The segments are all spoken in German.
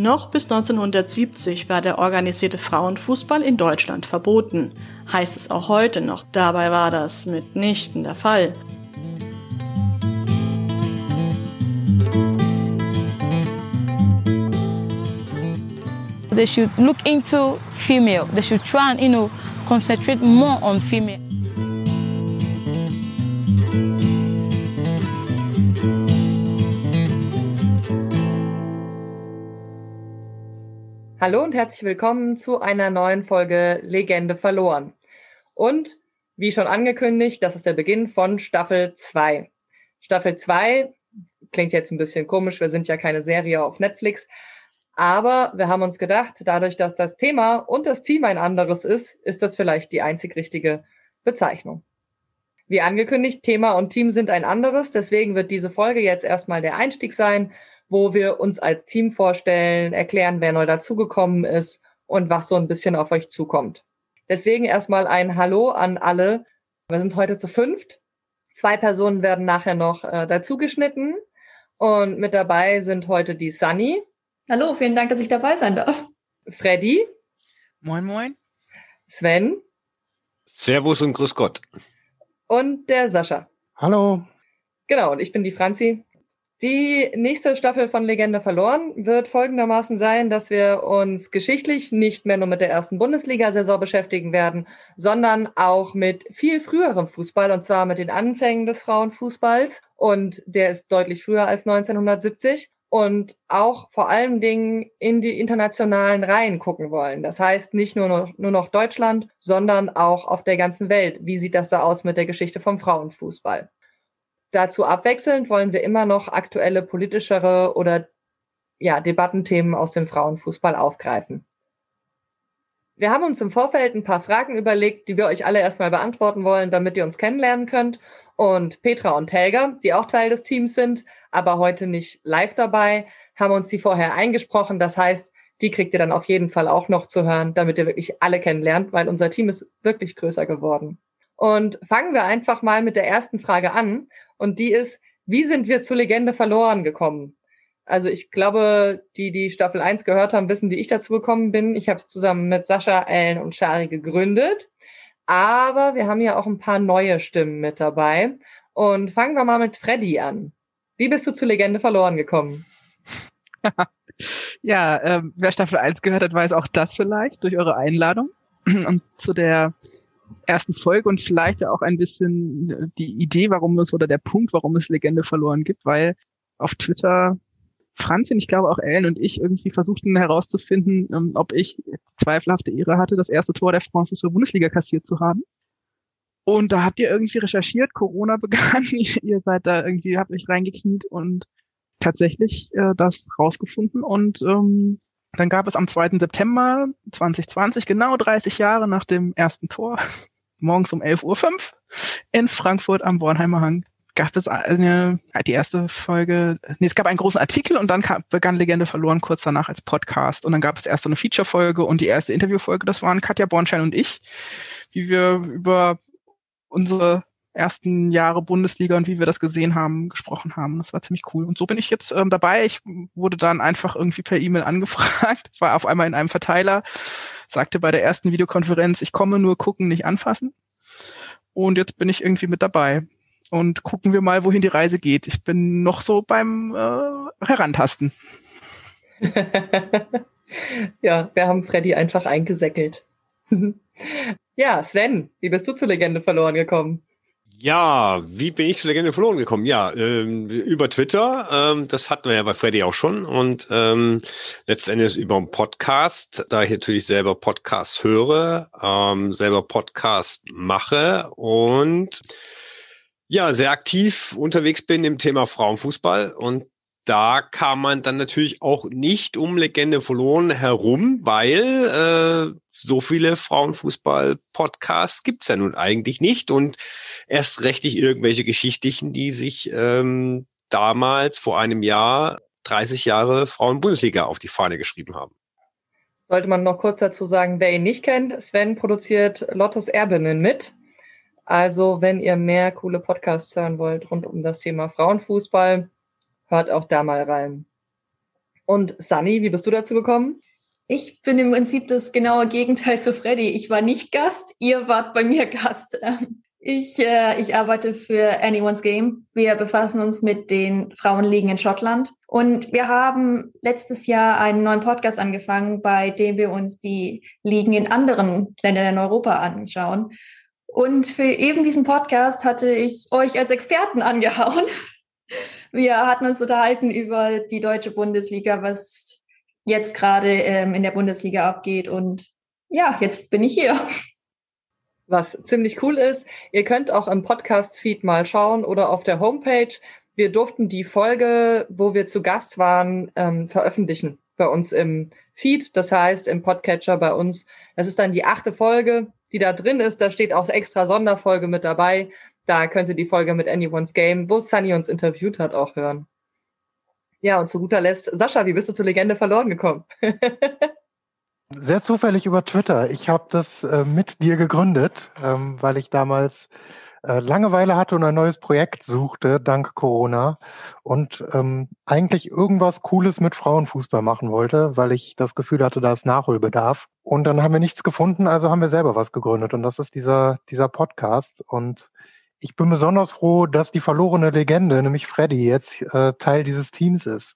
Noch bis 1970 war der organisierte Frauenfußball in Deutschland verboten. Heißt es auch heute noch. Dabei war das mitnichten der Fall. They should look into female. They should try and, you know, concentrate more on female. Hallo und herzlich willkommen zu einer neuen Folge Legende verloren. Und wie schon angekündigt, das ist der Beginn von Staffel 2. Staffel 2 klingt jetzt ein bisschen komisch, wir sind ja keine Serie auf Netflix, aber wir haben uns gedacht, dadurch, dass das Thema und das Team ein anderes ist, ist das vielleicht die einzig richtige Bezeichnung. Wie angekündigt, Thema und Team sind ein anderes, deswegen wird diese Folge jetzt erstmal der Einstieg sein wo wir uns als Team vorstellen, erklären, wer neu dazugekommen ist und was so ein bisschen auf euch zukommt. Deswegen erstmal ein Hallo an alle. Wir sind heute zu fünft. Zwei Personen werden nachher noch äh, dazugeschnitten. Und mit dabei sind heute die Sunny. Hallo, vielen Dank, dass ich dabei sein darf. Freddy. Moin, moin. Sven. Servus und Grüß Gott. Und der Sascha. Hallo. Genau, und ich bin die Franzi. Die nächste Staffel von Legende verloren wird folgendermaßen sein, dass wir uns geschichtlich nicht mehr nur mit der ersten Bundesliga-Saison beschäftigen werden, sondern auch mit viel früherem Fußball und zwar mit den Anfängen des Frauenfußballs und der ist deutlich früher als 1970 und auch vor allen Dingen in die internationalen Reihen gucken wollen. Das heißt nicht nur noch, nur noch Deutschland, sondern auch auf der ganzen Welt. Wie sieht das da aus mit der Geschichte vom Frauenfußball? Dazu abwechselnd wollen wir immer noch aktuelle politischere oder ja, Debattenthemen aus dem Frauenfußball aufgreifen. Wir haben uns im Vorfeld ein paar Fragen überlegt, die wir euch alle erstmal beantworten wollen, damit ihr uns kennenlernen könnt. Und Petra und Helga, die auch Teil des Teams sind, aber heute nicht live dabei, haben uns die vorher eingesprochen. Das heißt, die kriegt ihr dann auf jeden Fall auch noch zu hören, damit ihr wirklich alle kennenlernt, weil unser Team ist wirklich größer geworden. Und fangen wir einfach mal mit der ersten Frage an. Und die ist, wie sind wir zur Legende verloren gekommen? Also ich glaube, die, die Staffel 1 gehört haben, wissen, wie ich dazu gekommen bin. Ich habe es zusammen mit Sascha, Ellen und Shari gegründet. Aber wir haben ja auch ein paar neue Stimmen mit dabei. Und fangen wir mal mit Freddy an. Wie bist du zur Legende verloren gekommen? ja, ähm, wer Staffel 1 gehört hat, weiß auch das vielleicht durch eure Einladung. Und zu der ersten Folge und vielleicht auch ein bisschen die Idee, warum es oder der Punkt, warum es Legende verloren gibt, weil auf Twitter Franz und ich glaube auch Ellen und ich irgendwie versuchten herauszufinden, ähm, ob ich zweifelhafte Ehre hatte, das erste Tor der Frauenfußball-Bundesliga kassiert zu haben. Und da habt ihr irgendwie recherchiert, Corona begann, ihr seid da irgendwie, habt euch reingekniet und tatsächlich äh, das rausgefunden und ähm, dann gab es am 2. September 2020, genau 30 Jahre nach dem ersten Tor, morgens um 11.05 Uhr in Frankfurt am Bornheimer Hang, gab es eine, die erste Folge, nee, es gab einen großen Artikel und dann kam, begann Legende verloren kurz danach als Podcast und dann gab es erst so eine Feature-Folge und die erste Interview-Folge, das waren Katja Bornschein und ich, wie wir über unsere ersten Jahre Bundesliga und wie wir das gesehen haben, gesprochen haben. Das war ziemlich cool. Und so bin ich jetzt ähm, dabei. Ich wurde dann einfach irgendwie per E-Mail angefragt, war auf einmal in einem Verteiler, sagte bei der ersten Videokonferenz, ich komme nur gucken, nicht anfassen. Und jetzt bin ich irgendwie mit dabei. Und gucken wir mal, wohin die Reise geht. Ich bin noch so beim äh, Herantasten. ja, wir haben Freddy einfach eingesäckelt. ja, Sven, wie bist du zur Legende verloren gekommen? Ja, wie bin ich zur Legende verloren gekommen? Ja, ähm, über Twitter, ähm, das hatten wir ja bei Freddy auch schon und ähm, letztendlich über einen Podcast, da ich natürlich selber Podcast höre, ähm, selber Podcast mache und ja, sehr aktiv unterwegs bin im Thema Frauenfußball und da kam man dann natürlich auch nicht um Legende verloren herum, weil äh, so viele Frauenfußball-Podcasts gibt's ja nun eigentlich nicht und erst rechtig irgendwelche Geschichtlichen, die sich ähm, damals vor einem Jahr 30 Jahre Frauen-Bundesliga auf die Fahne geschrieben haben. Sollte man noch kurz dazu sagen, wer ihn nicht kennt, Sven produziert Lottes Erbinnen mit. Also, wenn ihr mehr coole Podcasts hören wollt rund um das Thema Frauenfußball, hört auch da mal rein. Und Sunny, wie bist du dazu gekommen? Ich bin im Prinzip das genaue Gegenteil zu Freddy. Ich war nicht Gast, ihr wart bei mir Gast. Ich, äh, ich arbeite für Anyone's Game. Wir befassen uns mit den Frauenligen in Schottland. Und wir haben letztes Jahr einen neuen Podcast angefangen, bei dem wir uns die Ligen in anderen Ländern in Europa anschauen. Und für eben diesen Podcast hatte ich euch als Experten angehauen. Wir hatten uns unterhalten über die deutsche Bundesliga, was jetzt gerade ähm, in der Bundesliga abgeht. Und ja, jetzt bin ich hier. Was ziemlich cool ist, ihr könnt auch im Podcast-Feed mal schauen oder auf der Homepage. Wir durften die Folge, wo wir zu Gast waren, ähm, veröffentlichen bei uns im Feed. Das heißt, im Podcatcher bei uns. Das ist dann die achte Folge, die da drin ist. Da steht auch extra Sonderfolge mit dabei. Da könnt ihr die Folge mit Anyone's Game, wo Sunny uns interviewt hat, auch hören. Ja, und zu guter Letzt, Sascha, wie bist du zur Legende verloren gekommen? Sehr zufällig über Twitter. Ich habe das äh, mit dir gegründet, ähm, weil ich damals äh, Langeweile hatte und ein neues Projekt suchte, dank Corona. Und ähm, eigentlich irgendwas Cooles mit Frauenfußball machen wollte, weil ich das Gefühl hatte, da ist Nachholbedarf. Und dann haben wir nichts gefunden, also haben wir selber was gegründet. Und das ist dieser, dieser Podcast. Und ich bin besonders froh, dass die verlorene Legende, nämlich Freddy, jetzt äh, Teil dieses Teams ist.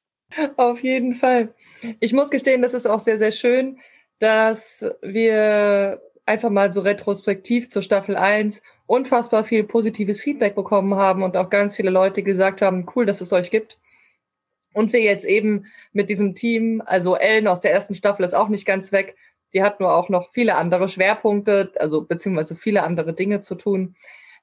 Auf jeden Fall. Ich muss gestehen, das ist auch sehr, sehr schön dass wir einfach mal so retrospektiv zur Staffel 1 unfassbar viel positives Feedback bekommen haben und auch ganz viele Leute gesagt haben, cool, dass es euch gibt. Und wir jetzt eben mit diesem Team, also Ellen aus der ersten Staffel ist auch nicht ganz weg, die hat nur auch noch viele andere Schwerpunkte, also beziehungsweise viele andere Dinge zu tun.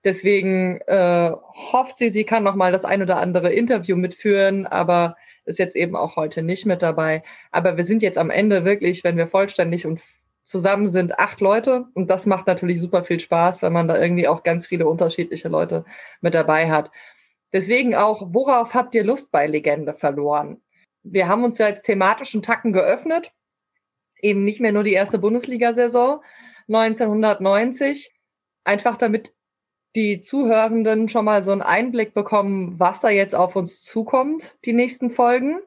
Deswegen äh, hofft sie, sie kann noch mal das ein oder andere Interview mitführen, aber ist jetzt eben auch heute nicht mit dabei. Aber wir sind jetzt am Ende wirklich, wenn wir vollständig und zusammen sind, acht Leute. Und das macht natürlich super viel Spaß, wenn man da irgendwie auch ganz viele unterschiedliche Leute mit dabei hat. Deswegen auch, worauf habt ihr Lust bei Legende verloren? Wir haben uns ja als thematischen Tacken geöffnet. Eben nicht mehr nur die erste Bundesliga-Saison 1990. Einfach damit die Zuhörenden schon mal so einen Einblick bekommen, was da jetzt auf uns zukommt, die nächsten Folgen.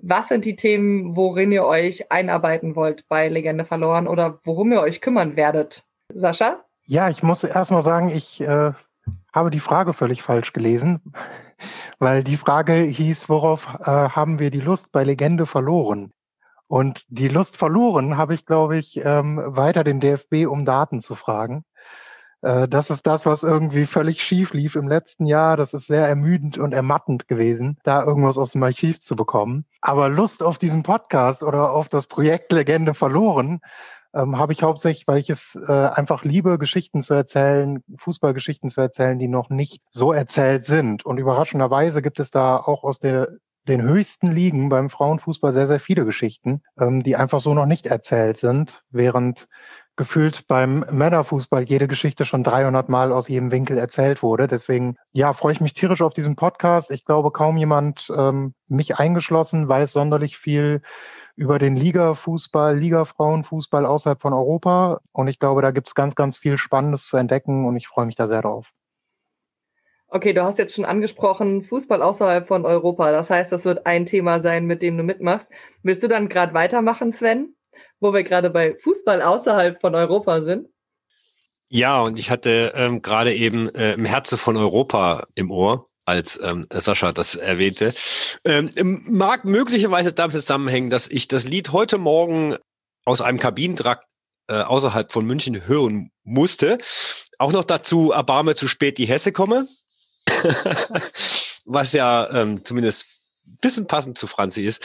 Was sind die Themen, worin ihr euch einarbeiten wollt bei Legende verloren oder worum ihr euch kümmern werdet? Sascha? Ja, ich muss erstmal sagen, ich äh, habe die Frage völlig falsch gelesen, weil die Frage hieß, worauf äh, haben wir die Lust bei Legende verloren? Und die Lust verloren habe ich, glaube ich, ähm, weiter den DFB um Daten zu fragen. Äh, das ist das, was irgendwie völlig schief lief im letzten Jahr. Das ist sehr ermüdend und ermattend gewesen, da irgendwas aus dem Archiv zu bekommen. Aber Lust auf diesen Podcast oder auf das Projekt Legende verloren ähm, habe ich hauptsächlich, weil ich es äh, einfach liebe, Geschichten zu erzählen, Fußballgeschichten zu erzählen, die noch nicht so erzählt sind. Und überraschenderweise gibt es da auch aus der den höchsten Ligen beim Frauenfußball sehr, sehr viele Geschichten, ähm, die einfach so noch nicht erzählt sind, während gefühlt beim Männerfußball jede Geschichte schon 300 Mal aus jedem Winkel erzählt wurde. Deswegen, ja, freue ich mich tierisch auf diesen Podcast. Ich glaube, kaum jemand, ähm, mich eingeschlossen, weiß sonderlich viel über den Liga-Fußball, Liga-Frauenfußball außerhalb von Europa. Und ich glaube, da gibt es ganz, ganz viel Spannendes zu entdecken und ich freue mich da sehr drauf. Okay, du hast jetzt schon angesprochen, Fußball außerhalb von Europa. Das heißt, das wird ein Thema sein, mit dem du mitmachst. Willst du dann gerade weitermachen, Sven? Wo wir gerade bei Fußball außerhalb von Europa sind. Ja, und ich hatte ähm, gerade eben äh, im Herze von Europa im Ohr als ähm, Sascha das erwähnte. Ähm, mag möglicherweise damit zusammenhängen, dass ich das Lied heute Morgen aus einem Kabinentrakt äh, außerhalb von München hören musste. Auch noch dazu erbarme zu spät die Hesse komme. Was ja ähm, zumindest bisschen passend zu Franzi ist.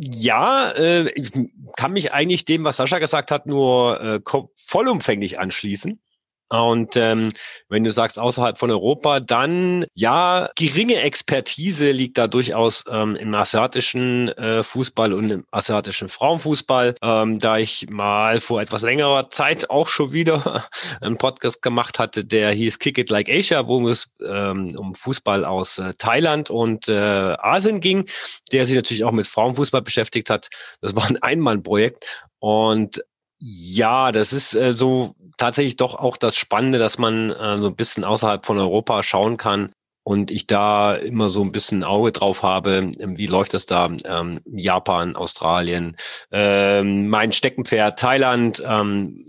Ja, äh, ich kann mich eigentlich dem, was Sascha gesagt hat, nur äh, vollumfänglich anschließen. Und ähm, wenn du sagst außerhalb von Europa, dann ja, geringe Expertise liegt da durchaus ähm, im asiatischen äh, Fußball und im asiatischen Frauenfußball. Ähm, da ich mal vor etwas längerer Zeit auch schon wieder einen Podcast gemacht hatte, der hieß Kick It Like Asia, wo es ähm, um Fußball aus äh, Thailand und äh, Asien ging, der sich natürlich auch mit Frauenfußball beschäftigt hat. Das war ein Einmannprojekt. Und ja, das ist äh, so tatsächlich doch auch das Spannende, dass man äh, so ein bisschen außerhalb von Europa schauen kann, und ich da immer so ein bisschen Auge drauf habe, ähm, wie läuft das da? Ähm, Japan, Australien, ähm, mein Steckenpferd Thailand, ähm,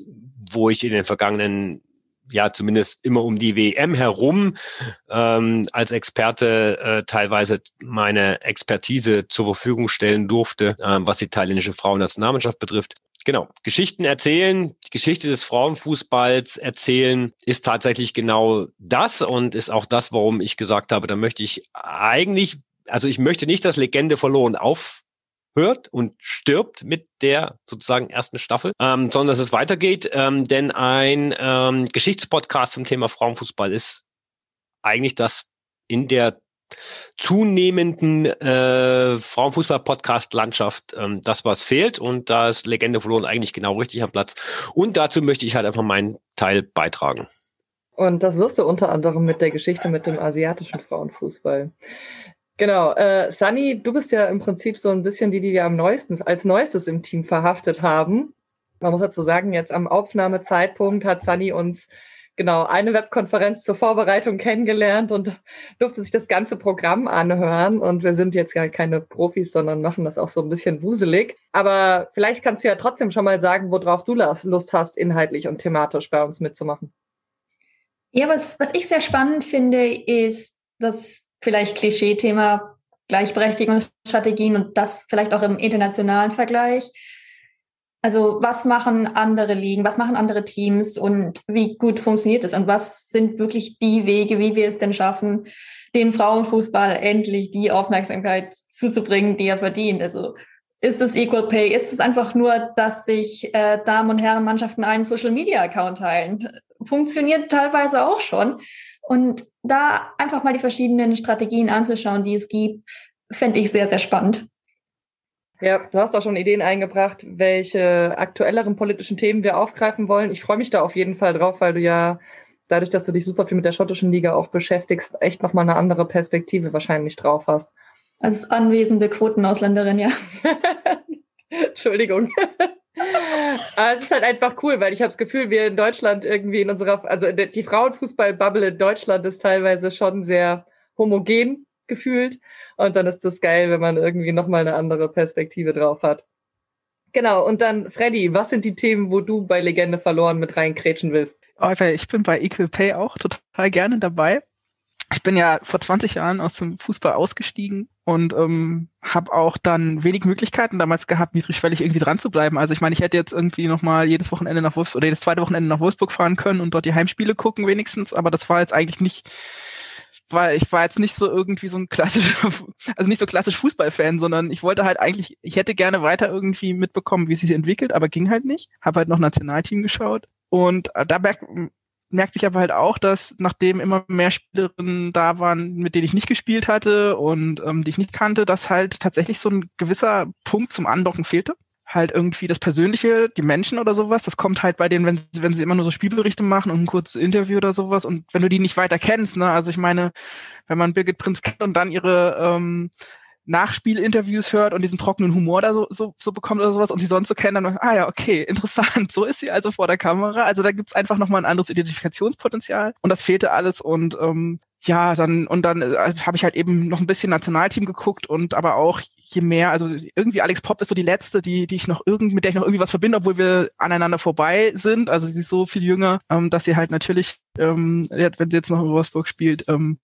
wo ich in den vergangenen ja zumindest immer um die WM herum ähm, als Experte äh, teilweise meine Expertise zur Verfügung stellen durfte, äh, was die thailändische Frauennationalmannschaft betrifft. Genau, Geschichten erzählen, die Geschichte des Frauenfußballs erzählen ist tatsächlich genau das und ist auch das, warum ich gesagt habe, da möchte ich eigentlich, also ich möchte nicht, dass Legende verloren auf hört und stirbt mit der sozusagen ersten Staffel, ähm, sondern dass es weitergeht. Ähm, denn ein ähm, Geschichtspodcast zum Thema Frauenfußball ist eigentlich das in der zunehmenden äh, Frauenfußball-Podcast-Landschaft ähm, das, was fehlt. Und da ist Legende verloren eigentlich genau richtig am Platz. Und dazu möchte ich halt einfach meinen Teil beitragen. Und das wirst du unter anderem mit der Geschichte mit dem asiatischen Frauenfußball. Genau, äh, Sunny, du bist ja im Prinzip so ein bisschen die, die wir am neuesten, als neuestes im Team verhaftet haben. Man muss dazu sagen, jetzt am Aufnahmezeitpunkt hat Sunny uns genau eine Webkonferenz zur Vorbereitung kennengelernt und durfte sich das ganze Programm anhören. Und wir sind jetzt ja keine Profis, sondern machen das auch so ein bisschen wuselig. Aber vielleicht kannst du ja trotzdem schon mal sagen, worauf du Lust hast, inhaltlich und thematisch bei uns mitzumachen. Ja, was, was ich sehr spannend finde, ist das vielleicht Klischee-Thema Gleichberechtigungsstrategien und das vielleicht auch im internationalen Vergleich. Also was machen andere Ligen, was machen andere Teams und wie gut funktioniert es und was sind wirklich die Wege, wie wir es denn schaffen, dem Frauenfußball endlich die Aufmerksamkeit zuzubringen, die er verdient. Also ist es Equal Pay? Ist es einfach nur, dass sich äh, Damen und Herren Mannschaften einen Social Media Account teilen? Funktioniert teilweise auch schon. Und da einfach mal die verschiedenen Strategien anzuschauen, die es gibt, fände ich sehr, sehr spannend. Ja, du hast auch schon Ideen eingebracht, welche aktuelleren politischen Themen wir aufgreifen wollen. Ich freue mich da auf jeden Fall drauf, weil du ja dadurch, dass du dich super viel mit der schottischen Liga auch beschäftigst, echt nochmal eine andere Perspektive wahrscheinlich drauf hast. Als anwesende Quotenausländerin, ja. Entschuldigung. Aber es ist halt einfach cool, weil ich habe das Gefühl, wir in Deutschland irgendwie in unserer, also die Frauenfußball-Bubble in Deutschland ist teilweise schon sehr homogen gefühlt. Und dann ist das geil, wenn man irgendwie nochmal eine andere Perspektive drauf hat. Genau, und dann, Freddy, was sind die Themen, wo du bei Legende verloren mit reinkrätschen willst? Oh, ich bin bei Equal Pay auch total gerne dabei. Ich bin ja vor 20 Jahren aus dem Fußball ausgestiegen und ähm, habe auch dann wenig Möglichkeiten damals gehabt, niedrigschwellig irgendwie dran zu bleiben. Also ich meine, ich hätte jetzt irgendwie nochmal jedes Wochenende nach Wolfsburg oder jedes zweite Wochenende nach Wolfsburg fahren können und dort die Heimspiele gucken wenigstens, aber das war jetzt eigentlich nicht weil ich war jetzt nicht so irgendwie so ein klassischer, also nicht so klassisch Fußballfan, sondern ich wollte halt eigentlich, ich hätte gerne weiter irgendwie mitbekommen, wie sie sich entwickelt, aber ging halt nicht. Habe halt noch Nationalteam geschaut und äh, da merk, merkte ich aber halt auch, dass nachdem immer mehr Spielerinnen da waren, mit denen ich nicht gespielt hatte und ähm, die ich nicht kannte, dass halt tatsächlich so ein gewisser Punkt zum Andocken fehlte halt irgendwie das Persönliche, die Menschen oder sowas, das kommt halt bei denen, wenn, wenn sie immer nur so Spielberichte machen und ein kurzes Interview oder sowas und wenn du die nicht weiter kennst, ne, also ich meine, wenn man Birgit Prinz kennt und dann ihre ähm, Nachspielinterviews hört und diesen trockenen Humor da so, so, so bekommt oder sowas und sie sonst so kennen, dann, ah ja, okay, interessant, so ist sie also vor der Kamera. Also da gibt's einfach nochmal ein anderes Identifikationspotenzial und das fehlte alles und ähm, ja, dann und dann äh, habe ich halt eben noch ein bisschen Nationalteam geguckt und aber auch je mehr, also irgendwie Alex Pop ist so die letzte, die, die ich noch irgendwie, mit der ich noch irgendwie was verbinde, obwohl wir aneinander vorbei sind. Also sie ist so viel jünger, ähm, dass sie halt natürlich, ähm, wenn sie jetzt noch in Wolfsburg spielt, ähm,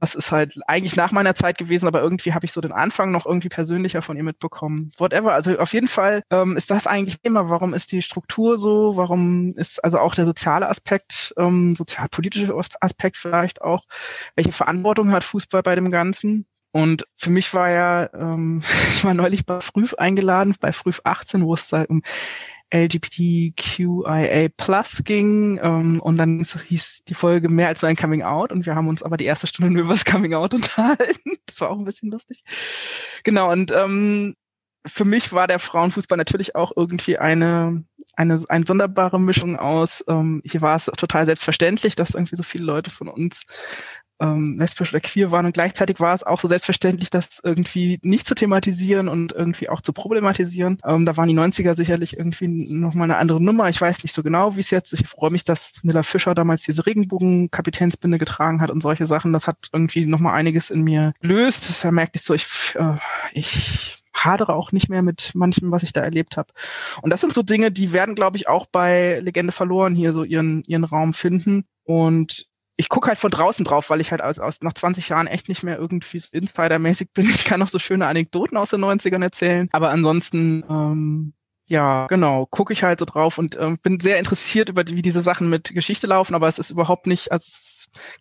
das ist halt eigentlich nach meiner Zeit gewesen, aber irgendwie habe ich so den Anfang noch irgendwie persönlicher von ihr mitbekommen. Whatever. Also auf jeden Fall ähm, ist das eigentlich immer, warum ist die Struktur so, warum ist also auch der soziale Aspekt, ähm, sozialpolitische Aspekt vielleicht auch, welche Verantwortung hat Fußball bei dem Ganzen? Und für mich war ja, ähm, ich war neulich bei Früh eingeladen, bei Früh 18, wo es um LGBTQIA Plus ging ähm, und dann hieß die Folge mehr als so ein Coming Out und wir haben uns aber die erste Stunde nur über das Coming Out unterhalten. Das war auch ein bisschen lustig. Genau, und ähm, für mich war der Frauenfußball natürlich auch irgendwie eine, eine, eine sonderbare Mischung aus, ähm, hier war es total selbstverständlich, dass irgendwie so viele Leute von uns ähm, lesbisch oder queer waren und gleichzeitig war es auch so selbstverständlich, das irgendwie nicht zu thematisieren und irgendwie auch zu problematisieren. Ähm, da waren die 90er sicherlich irgendwie nochmal eine andere Nummer. Ich weiß nicht so genau, wie es jetzt. Ich freue mich, dass Miller Fischer damals diese Regenbogen-Kapitänsbinde getragen hat und solche Sachen. Das hat irgendwie nochmal einiges in mir löst. Da merkte ich so, ich, äh, ich hadere auch nicht mehr mit manchem, was ich da erlebt habe. Und das sind so Dinge, die werden, glaube ich, auch bei Legende verloren hier so ihren, ihren Raum finden. Und ich gucke halt von draußen drauf, weil ich halt aus, aus nach 20 Jahren echt nicht mehr irgendwie so insidermäßig bin. Ich kann noch so schöne Anekdoten aus den 90ern erzählen. Aber ansonsten, ähm, ja, genau, gucke ich halt so drauf und äh, bin sehr interessiert über wie diese Sachen mit Geschichte laufen, aber es ist überhaupt nicht, also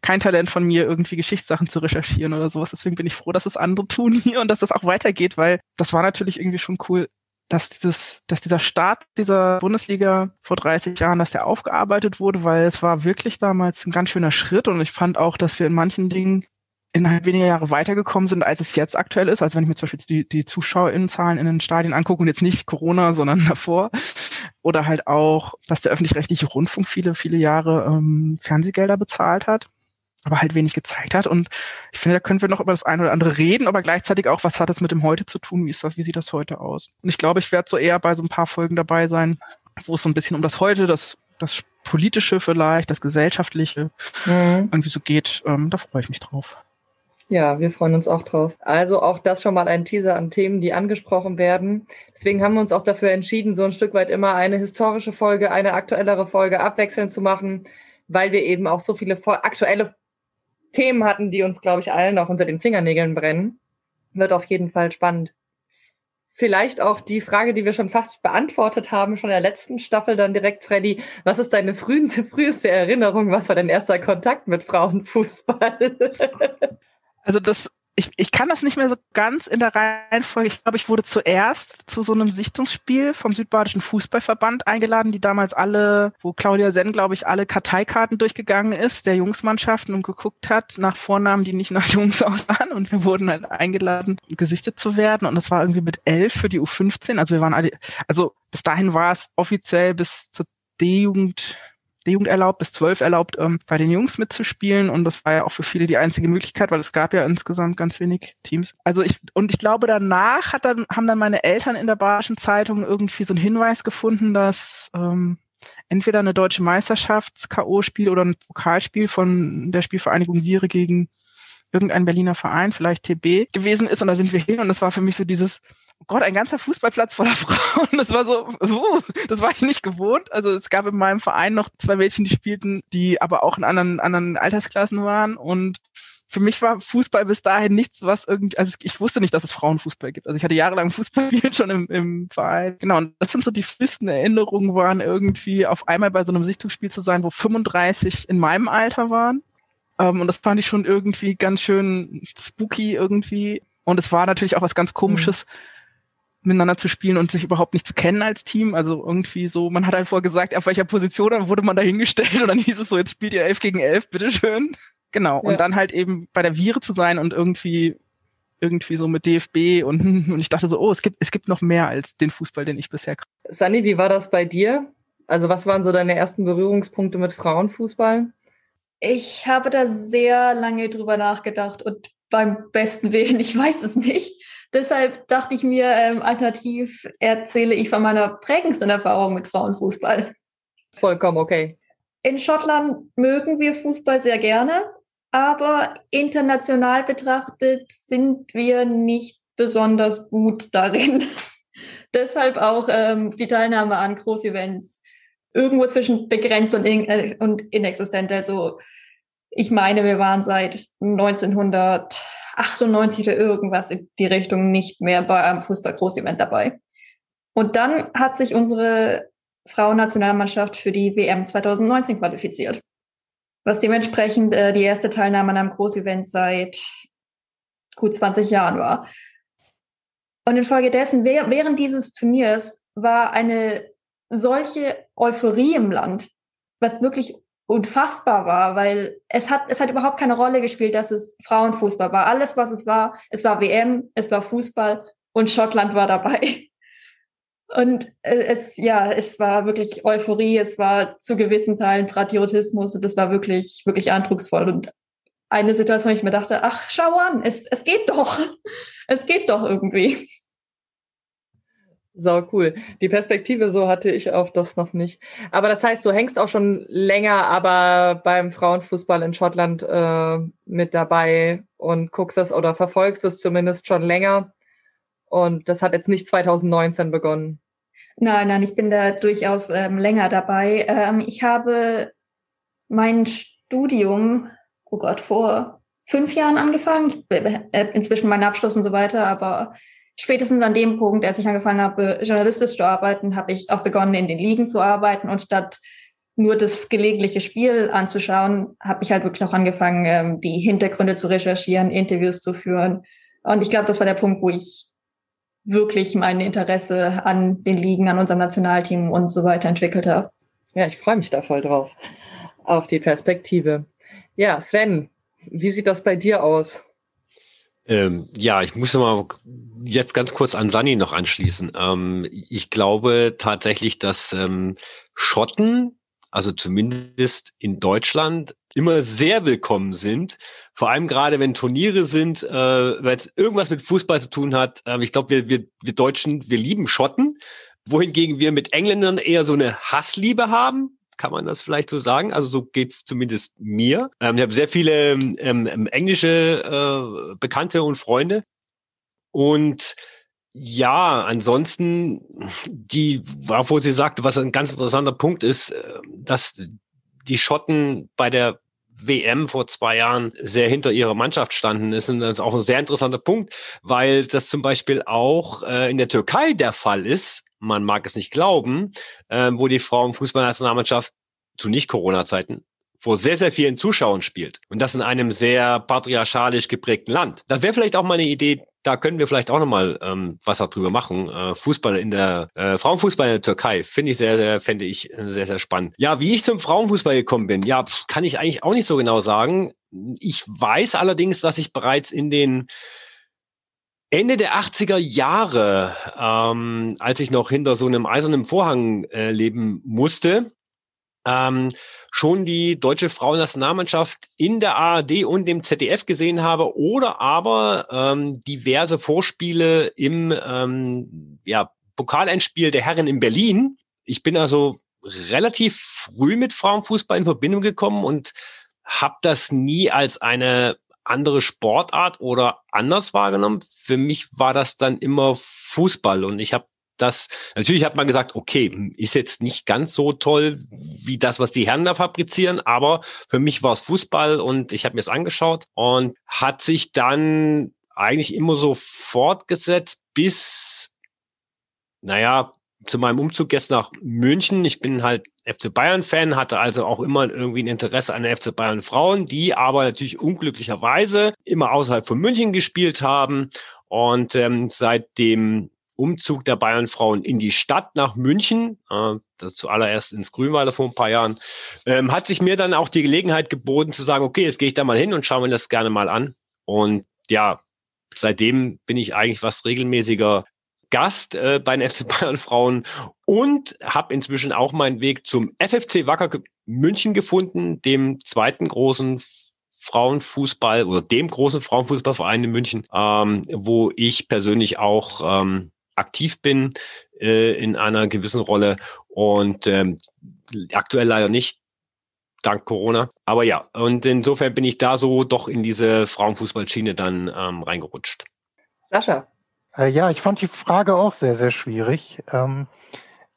kein Talent von mir, irgendwie Geschichtssachen zu recherchieren oder sowas. Deswegen bin ich froh, dass es andere tun hier und dass das auch weitergeht, weil das war natürlich irgendwie schon cool, dass dieses, dass dieser Start dieser Bundesliga vor 30 Jahren, dass der aufgearbeitet wurde, weil es war wirklich damals ein ganz schöner Schritt und ich fand auch, dass wir in manchen Dingen innerhalb weniger Jahre weitergekommen sind, als es jetzt aktuell ist. Also wenn ich mir zum Beispiel die, die ZuschauerInnenzahlen in den Stadien angucke und jetzt nicht Corona, sondern davor. Oder halt auch, dass der öffentlich-rechtliche Rundfunk viele, viele Jahre ähm, Fernsehgelder bezahlt hat aber halt wenig gezeigt hat. Und ich finde, da können wir noch über das eine oder andere reden, aber gleichzeitig auch, was hat es mit dem Heute zu tun? Wie ist das, wie sieht das heute aus? Und ich glaube, ich werde so eher bei so ein paar Folgen dabei sein, wo es so ein bisschen um das Heute, das, das Politische vielleicht, das Gesellschaftliche mhm. irgendwie so geht. Ähm, da freue ich mich drauf. Ja, wir freuen uns auch drauf. Also auch das schon mal ein Teaser an Themen, die angesprochen werden. Deswegen haben wir uns auch dafür entschieden, so ein Stück weit immer eine historische Folge, eine aktuellere Folge abwechselnd zu machen, weil wir eben auch so viele aktuelle Themen hatten, die uns, glaube ich, allen auch unter den Fingernägeln brennen. Wird auf jeden Fall spannend. Vielleicht auch die Frage, die wir schon fast beantwortet haben, schon in der letzten Staffel dann direkt, Freddy. Was ist deine früheste, früheste Erinnerung? Was war dein erster Kontakt mit Frauenfußball? Also das ich, ich kann das nicht mehr so ganz in der Reihenfolge. Ich glaube, ich wurde zuerst zu so einem Sichtungsspiel vom Südbadischen Fußballverband eingeladen, die damals alle, wo Claudia Senn, glaube ich, alle Karteikarten durchgegangen ist, der Jungsmannschaften und geguckt hat nach Vornamen, die nicht nach Jungs aussahen. Und wir wurden halt eingeladen, gesichtet zu werden. Und das war irgendwie mit elf für die U15. Also wir waren alle, also bis dahin war es offiziell bis zur D-Jugend D-Jugend erlaubt, bis zwölf erlaubt, ähm, bei den Jungs mitzuspielen. Und das war ja auch für viele die einzige Möglichkeit, weil es gab ja insgesamt ganz wenig Teams. Also ich, und ich glaube, danach hat dann, haben dann meine Eltern in der Badischen Zeitung irgendwie so einen Hinweis gefunden, dass ähm, entweder eine deutsche Meisterschafts-K.O.-Spiel oder ein Pokalspiel von der Spielvereinigung Viere gegen irgendein Berliner Verein, vielleicht TB, gewesen ist. Und da sind wir hin und das war für mich so dieses, Gott, ein ganzer Fußballplatz voller Frauen. Das war so, uh, das war ich nicht gewohnt. Also es gab in meinem Verein noch zwei Mädchen, die spielten, die aber auch in anderen, anderen Altersklassen waren. Und für mich war Fußball bis dahin nichts, was irgendwie, also ich wusste nicht, dass es Frauenfußball gibt. Also ich hatte jahrelang Fußball schon im, im Verein. Genau, und das sind so die frühesten Erinnerungen waren irgendwie auf einmal bei so einem Sichtungsspiel zu sein, wo 35 in meinem Alter waren. Um, ähm, und das fand ich schon irgendwie ganz schön spooky irgendwie. Und es war natürlich auch was ganz Komisches, mhm miteinander zu spielen und sich überhaupt nicht zu kennen als Team. Also irgendwie so, man hat halt vorher gesagt, auf welcher Position, dann wurde man da hingestellt und dann hieß es so, jetzt spielt ihr elf gegen elf, bitteschön. Genau. Ja. Und dann halt eben bei der Viere zu sein und irgendwie irgendwie so mit DFB und, und ich dachte so, oh, es gibt, es gibt noch mehr als den Fußball, den ich bisher kann. Sani, wie war das bei dir? Also was waren so deine ersten Berührungspunkte mit Frauenfußball? Ich habe da sehr lange drüber nachgedacht und beim besten Willen, ich weiß es nicht. Deshalb dachte ich mir, ähm, alternativ erzähle ich von meiner prägendsten Erfahrung mit Frauenfußball. Vollkommen okay. In Schottland mögen wir Fußball sehr gerne, aber international betrachtet sind wir nicht besonders gut darin. Deshalb auch ähm, die Teilnahme an Großevents irgendwo zwischen begrenzt und, in, äh, und inexistent. Also ich meine, wir waren seit 1900 98 oder irgendwas in die Richtung nicht mehr bei einem Fußball-Großevent dabei. Und dann hat sich unsere Frauennationalmannschaft für die WM 2019 qualifiziert, was dementsprechend äh, die erste Teilnahme an einem Großevent seit gut 20 Jahren war. Und infolgedessen, während dieses Turniers war eine solche Euphorie im Land, was wirklich unfassbar war, weil es hat, es hat überhaupt keine Rolle gespielt, dass es Frauenfußball war. Alles, was es war, es war WM, es war Fußball und Schottland war dabei. Und äh, es, ja, es war wirklich Euphorie, es war zu gewissen Teilen Patriotismus und es war wirklich, wirklich eindrucksvoll. Und eine Situation, wo ich mir dachte, ach, schau an, es, es geht doch. Es geht doch irgendwie. So cool. Die Perspektive so hatte ich auf das noch nicht. Aber das heißt, du hängst auch schon länger, aber beim Frauenfußball in Schottland äh, mit dabei und guckst das oder verfolgst es zumindest schon länger. Und das hat jetzt nicht 2019 begonnen. Nein, nein, ich bin da durchaus ähm, länger dabei. Ähm, ich habe mein Studium oh Gott, vor fünf Jahren angefangen. Äh, inzwischen meinen Abschluss und so weiter, aber spätestens an dem Punkt, als ich angefangen habe, journalistisch zu arbeiten, habe ich auch begonnen, in den Ligen zu arbeiten und statt nur das gelegentliche Spiel anzuschauen, habe ich halt wirklich auch angefangen, ähm, die Hintergründe zu recherchieren, Interviews zu führen. Und ich glaube, das war der Punkt, wo ich wirklich mein Interesse an den Ligen, an unserem Nationalteam und so weiter entwickelt habe. Ja, ich freue mich da voll drauf, auf die Perspektive. Ja, Sven, wie sieht das bei dir aus? Ähm, ja, ich muss mal jetzt ganz kurz an Sani noch anschließen. Ähm, ich glaube tatsächlich, dass ähm, Schotten, also zumindest in Deutschland, immer sehr willkommen sind. Vor allem gerade, wenn Turniere sind, äh, wenn es irgendwas mit Fußball zu tun hat. Äh, ich glaube, wir, wir, wir Deutschen, wir lieben Schotten wohingegen wir mit Engländern eher so eine Hassliebe haben kann man das vielleicht so sagen. Also so geht's zumindest mir. Ähm, ich habe sehr viele ähm, ähm, englische äh, Bekannte und Freunde. Und ja, ansonsten, die, wo sie sagte, was ein ganz interessanter Punkt ist, äh, dass die Schotten bei der WM vor zwei Jahren sehr hinter ihrer Mannschaft standen, ist das auch ein sehr interessanter Punkt, weil das zum Beispiel auch äh, in der Türkei der Fall ist man mag es nicht glauben, äh, wo die Frauenfußballnationalmannschaft zu Nicht-Corona-Zeiten vor sehr, sehr vielen Zuschauern spielt. Und das in einem sehr patriarchalisch geprägten Land. Das wäre vielleicht auch mal eine Idee, da können wir vielleicht auch nochmal ähm, was darüber machen. Äh, Fußball in der, äh, Frauenfußball in der Türkei, finde ich sehr, sehr, fände ich sehr, sehr spannend. Ja, wie ich zum Frauenfußball gekommen bin, ja, kann ich eigentlich auch nicht so genau sagen. Ich weiß allerdings, dass ich bereits in den Ende der 80er Jahre, ähm, als ich noch hinter so einem eisernen Vorhang äh, leben musste, ähm, schon die deutsche Frauennationalmannschaft in der ARD und dem ZDF gesehen habe oder aber ähm, diverse Vorspiele im ähm, ja, Pokalendspiel der Herren in Berlin. Ich bin also relativ früh mit Frauenfußball in Verbindung gekommen und habe das nie als eine andere Sportart oder anders wahrgenommen. Für mich war das dann immer Fußball und ich habe das, natürlich hat man gesagt, okay, ist jetzt nicht ganz so toll wie das, was die Herren da fabrizieren, aber für mich war es Fußball und ich habe mir es angeschaut und hat sich dann eigentlich immer so fortgesetzt bis, naja, zu meinem Umzug jetzt nach München. Ich bin halt FC Bayern-Fan, hatte also auch immer irgendwie ein Interesse an den FC Bayern Frauen, die aber natürlich unglücklicherweise immer außerhalb von München gespielt haben. Und ähm, seit dem Umzug der Bayern Frauen in die Stadt nach München, äh, das zuallererst ins Grünwalder vor ein paar Jahren, ähm, hat sich mir dann auch die Gelegenheit geboten zu sagen, okay, jetzt gehe ich da mal hin und schaue mir das gerne mal an. Und ja, seitdem bin ich eigentlich was regelmäßiger Gast äh, bei den FC Bayern Frauen und habe inzwischen auch meinen Weg zum FFC Wacker München gefunden, dem zweiten großen Frauenfußball oder dem großen Frauenfußballverein in München, ähm, wo ich persönlich auch ähm, aktiv bin äh, in einer gewissen Rolle und ähm, aktuell leider nicht dank Corona. Aber ja, und insofern bin ich da so doch in diese Frauenfußballschiene dann ähm, reingerutscht. Sascha, äh, ja, ich fand die Frage auch sehr, sehr schwierig. Ähm,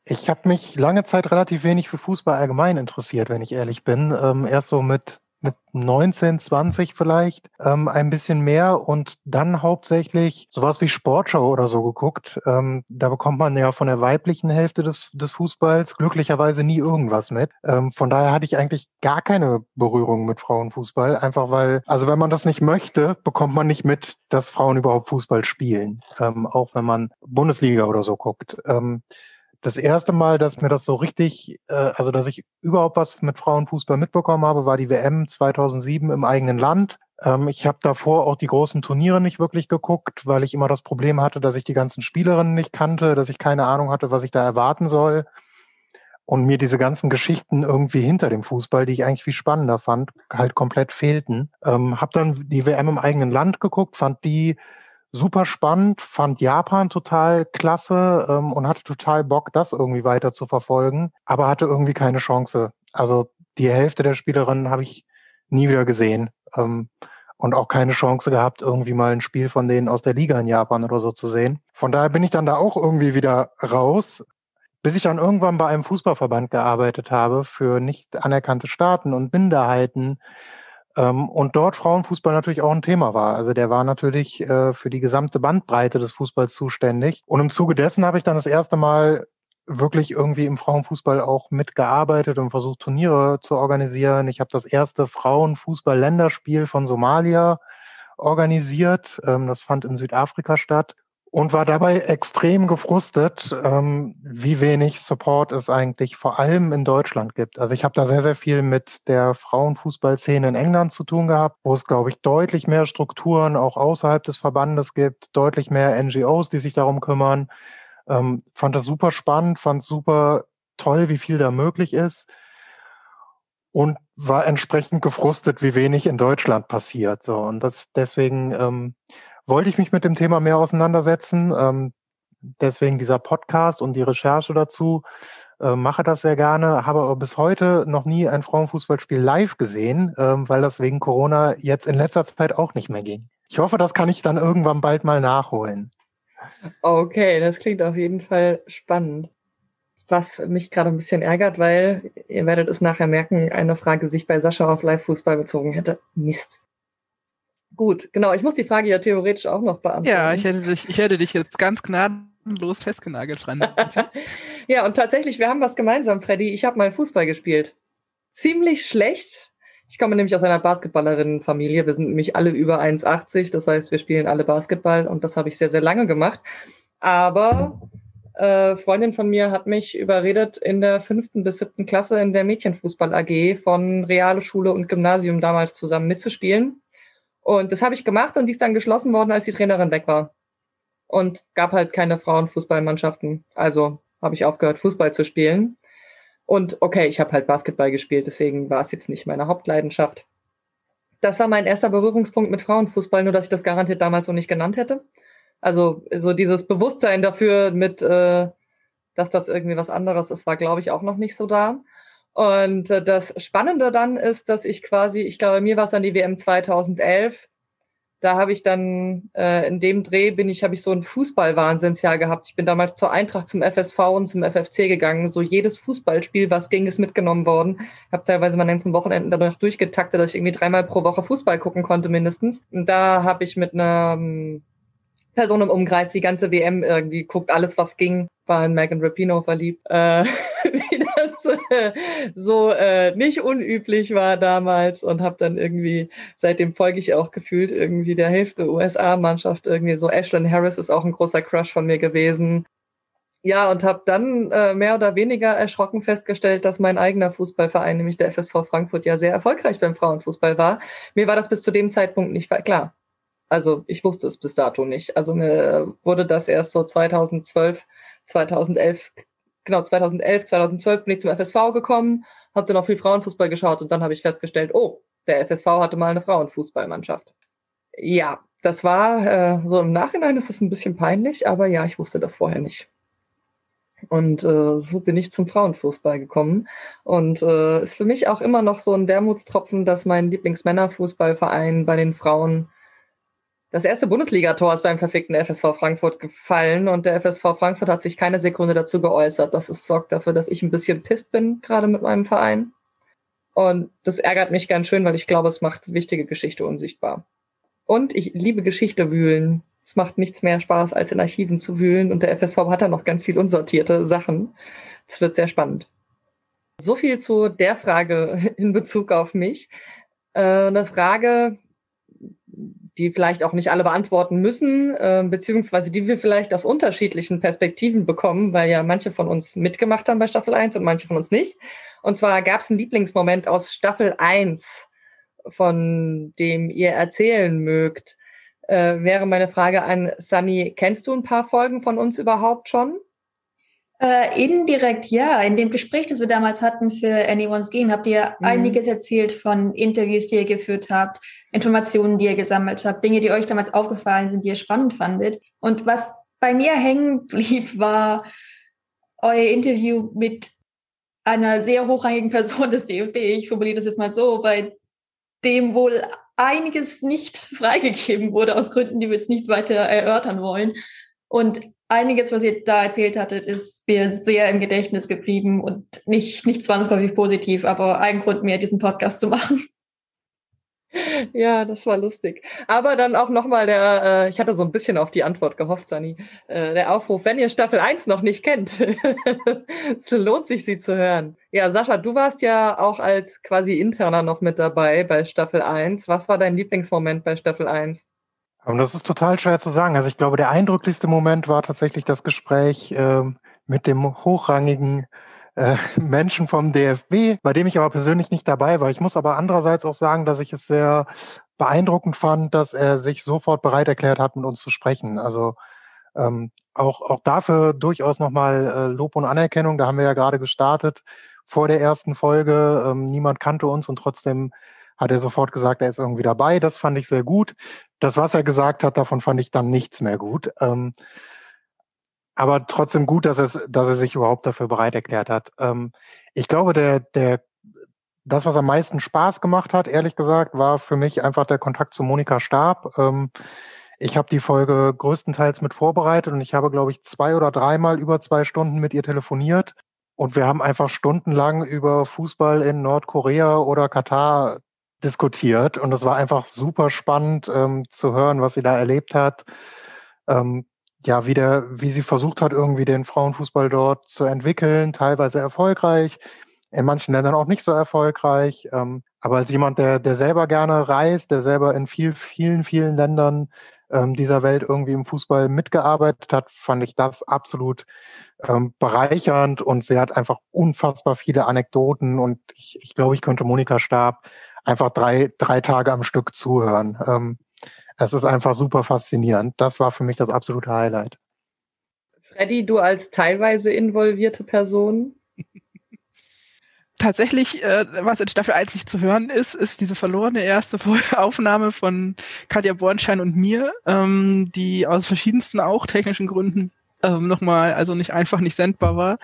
ich habe mich lange Zeit relativ wenig für Fußball allgemein interessiert, wenn ich ehrlich bin. Ähm, erst so mit mit 19, 20 vielleicht ähm, ein bisschen mehr und dann hauptsächlich sowas wie Sportschau oder so geguckt. Ähm, da bekommt man ja von der weiblichen Hälfte des, des Fußballs glücklicherweise nie irgendwas mit. Ähm, von daher hatte ich eigentlich gar keine Berührung mit Frauenfußball, einfach weil, also wenn man das nicht möchte, bekommt man nicht mit, dass Frauen überhaupt Fußball spielen, ähm, auch wenn man Bundesliga oder so guckt. Ähm, das erste Mal, dass mir das so richtig, äh, also dass ich überhaupt was mit Frauenfußball mitbekommen habe, war die WM 2007 im eigenen Land. Ähm, ich habe davor auch die großen Turniere nicht wirklich geguckt, weil ich immer das Problem hatte, dass ich die ganzen Spielerinnen nicht kannte, dass ich keine Ahnung hatte, was ich da erwarten soll. und mir diese ganzen Geschichten irgendwie hinter dem Fußball, die ich eigentlich viel spannender fand, halt komplett fehlten. Ähm, hab dann die WM im eigenen Land geguckt, fand die super spannend, fand Japan total klasse ähm, und hatte total Bock, das irgendwie weiter zu verfolgen, aber hatte irgendwie keine Chance. Also die Hälfte der Spielerinnen habe ich nie wieder gesehen ähm, und auch keine Chance gehabt, irgendwie mal ein Spiel von denen aus der Liga in Japan oder so zu sehen. Von daher bin ich dann da auch irgendwie wieder raus, bis ich dann irgendwann bei einem Fußballverband gearbeitet habe für nicht anerkannte Staaten und Minderheiten und dort Frauenfußball natürlich auch ein Thema war. Also der war natürlich äh, für die gesamte Bandbreite des Fußballs zuständig. Und im Zuge dessen habe ich dann das erste Mal wirklich irgendwie im Frauenfußball auch mitgearbeitet und versucht, Turniere zu organisieren. Ich habe das erste Frauenfußball-Länderspiel von Somalia organisiert. Ähm, das fand in Südafrika statt und war dabei extrem gefrustet, ähm, wie wenig Support es eigentlich vor allem in Deutschland gibt. Also ich habe da sehr, sehr viel mit der Frauenfußballszene in England zu tun gehabt, wo es, glaube ich, deutlich mehr Strukturen auch außerhalb des Verbandes gibt, deutlich mehr NGOs, die sich darum kümmern. Ähm, fand das super spannend, fand super toll, wie viel da möglich ist und war entsprechend gefrustet, wie wenig in Deutschland passiert. So und das deswegen ähm, wollte ich mich mit dem Thema mehr auseinandersetzen. Ähm, deswegen dieser Podcast und die Recherche dazu. Äh, mache das sehr gerne, habe aber bis heute noch nie ein Frauenfußballspiel live gesehen, ähm, weil das wegen Corona jetzt in letzter Zeit auch nicht mehr ging. Ich hoffe, das kann ich dann irgendwann bald mal nachholen. Okay, das klingt auf jeden Fall spannend. Was mich gerade ein bisschen ärgert, weil ihr werdet es nachher merken, eine Frage sich bei Sascha auf Live-Fußball bezogen hätte. Mist. Gut, genau. Ich muss die Frage ja theoretisch auch noch beantworten. Ja, ich hätte dich, ich hätte dich jetzt ganz gnadenlos festgenagelt, Fran. ja, und tatsächlich, wir haben was gemeinsam, Freddy. Ich habe mal Fußball gespielt. Ziemlich schlecht. Ich komme nämlich aus einer Basketballerinnenfamilie. Wir sind nämlich alle über 1,80. Das heißt, wir spielen alle Basketball und das habe ich sehr, sehr lange gemacht. Aber äh, Freundin von mir hat mich überredet, in der fünften bis siebten Klasse in der Mädchenfußball AG von Reale Schule und Gymnasium damals zusammen mitzuspielen. Und das habe ich gemacht und die ist dann geschlossen worden, als die Trainerin weg war. Und gab halt keine Frauenfußballmannschaften. Also habe ich aufgehört, Fußball zu spielen. Und okay, ich habe halt Basketball gespielt, deswegen war es jetzt nicht meine Hauptleidenschaft. Das war mein erster Berührungspunkt mit Frauenfußball, nur dass ich das garantiert damals so nicht genannt hätte. Also so dieses Bewusstsein dafür, mit, äh, dass das irgendwie was anderes ist, war, glaube ich, auch noch nicht so da. Und äh, das Spannende dann ist, dass ich quasi, ich glaube, mir war es dann die WM 2011. Da habe ich dann äh, in dem Dreh bin ich, habe ich so ein Fußballwahnsinnsjahr gehabt. Ich bin damals zur Eintracht, zum FSV und zum FFC gegangen. So jedes Fußballspiel, was ging, ist mitgenommen worden. Ich habe teilweise meine ganzen Wochenenden dadurch durchgetaktet, dass ich irgendwie dreimal pro Woche Fußball gucken konnte mindestens. Und da habe ich mit einer Person im Umkreis die ganze WM irgendwie guckt, alles was ging, war in Megan Rapino verliebt. Äh, wie das äh, so äh, nicht unüblich war damals und habe dann irgendwie, seitdem folge ich auch gefühlt irgendwie der Hälfte USA-Mannschaft irgendwie so. Ashlyn Harris ist auch ein großer Crush von mir gewesen. Ja, und habe dann äh, mehr oder weniger erschrocken festgestellt, dass mein eigener Fußballverein, nämlich der FSV Frankfurt, ja sehr erfolgreich beim Frauenfußball war. Mir war das bis zu dem Zeitpunkt nicht klar. Also ich wusste es bis dato nicht. Also mir wurde das erst so 2012, 2011, genau 2011, 2012 bin ich zum FSV gekommen, habe dann auch viel Frauenfußball geschaut und dann habe ich festgestellt, oh, der FSV hatte mal eine Frauenfußballmannschaft. Ja, das war äh, so im Nachhinein ist es ein bisschen peinlich, aber ja, ich wusste das vorher nicht. Und äh, so bin ich zum Frauenfußball gekommen. Und äh, ist für mich auch immer noch so ein Wermutstropfen, dass mein Lieblingsmännerfußballverein bei den Frauen das erste Bundesligator ist beim perfekten FSV Frankfurt gefallen und der FSV Frankfurt hat sich keine Sekunde dazu geäußert. Das ist, sorgt dafür, dass ich ein bisschen pisst bin, gerade mit meinem Verein. Und das ärgert mich ganz schön, weil ich glaube, es macht wichtige Geschichte unsichtbar. Und ich liebe Geschichte wühlen. Es macht nichts mehr Spaß, als in Archiven zu wühlen. Und der FSV hat da noch ganz viel unsortierte Sachen. Es wird sehr spannend. So viel zu der Frage in Bezug auf mich. Äh, eine Frage, die vielleicht auch nicht alle beantworten müssen, äh, beziehungsweise die wir vielleicht aus unterschiedlichen Perspektiven bekommen, weil ja manche von uns mitgemacht haben bei Staffel 1 und manche von uns nicht. Und zwar gab es einen Lieblingsmoment aus Staffel 1, von dem ihr erzählen mögt. Äh, wäre meine Frage an Sunny, kennst du ein paar Folgen von uns überhaupt schon? Äh, indirekt ja. In dem Gespräch, das wir damals hatten für Anyone's Game, habt ihr mhm. einiges erzählt von Interviews, die ihr geführt habt, Informationen, die ihr gesammelt habt, Dinge, die euch damals aufgefallen sind, die ihr spannend fandet. Und was bei mir hängen blieb, war euer Interview mit einer sehr hochrangigen Person des DFB. Ich formuliere das jetzt mal so, bei dem wohl einiges nicht freigegeben wurde aus Gründen, die wir jetzt nicht weiter erörtern wollen. Und einiges, was ihr da erzählt hattet, ist mir sehr im Gedächtnis geblieben und nicht, nicht zwangsläufig positiv, aber ein Grund mehr, diesen Podcast zu machen. Ja, das war lustig. Aber dann auch nochmal der, äh, ich hatte so ein bisschen auf die Antwort gehofft, Sani, äh, der Aufruf, wenn ihr Staffel 1 noch nicht kennt, es lohnt sich, sie zu hören. Ja, Sascha, du warst ja auch als quasi Interner noch mit dabei bei Staffel 1. Was war dein Lieblingsmoment bei Staffel 1? Und das ist total schwer zu sagen. Also ich glaube, der eindrücklichste Moment war tatsächlich das Gespräch äh, mit dem hochrangigen äh, Menschen vom DFB, bei dem ich aber persönlich nicht dabei war. Ich muss aber andererseits auch sagen, dass ich es sehr beeindruckend fand, dass er sich sofort bereit erklärt hat, mit uns zu sprechen. Also ähm, auch, auch dafür durchaus nochmal äh, Lob und Anerkennung. Da haben wir ja gerade gestartet vor der ersten Folge. Ähm, niemand kannte uns und trotzdem hat er sofort gesagt, er ist irgendwie dabei. Das fand ich sehr gut. Das, was er gesagt hat, davon fand ich dann nichts mehr gut. Ähm, aber trotzdem gut, dass, es, dass er sich überhaupt dafür bereit erklärt hat. Ähm, ich glaube, der, der, das, was am meisten Spaß gemacht hat, ehrlich gesagt, war für mich einfach der Kontakt zu Monika Stab. Ähm, ich habe die Folge größtenteils mit vorbereitet und ich habe, glaube ich, zwei oder dreimal über zwei Stunden mit ihr telefoniert. Und wir haben einfach stundenlang über Fußball in Nordkorea oder Katar diskutiert und es war einfach super spannend ähm, zu hören, was sie da erlebt hat. Ähm, ja, wie, der, wie sie versucht hat, irgendwie den Frauenfußball dort zu entwickeln, teilweise erfolgreich, in manchen Ländern auch nicht so erfolgreich. Ähm, aber als jemand, der, der selber gerne reist, der selber in viel, vielen, vielen Ländern ähm, dieser Welt irgendwie im Fußball mitgearbeitet hat, fand ich das absolut ähm, bereichernd und sie hat einfach unfassbar viele Anekdoten und ich, ich glaube, ich könnte Monika Stab einfach drei, drei Tage am Stück zuhören. Ähm, es ist einfach super faszinierend. Das war für mich das absolute Highlight. Freddy, du als teilweise involvierte Person? Tatsächlich, äh, was in Staffel 1 nicht zu hören ist, ist diese verlorene erste Aufnahme von Katja Bornschein und mir, ähm, die aus verschiedensten auch technischen Gründen ähm, nochmal, also nicht einfach nicht sendbar war.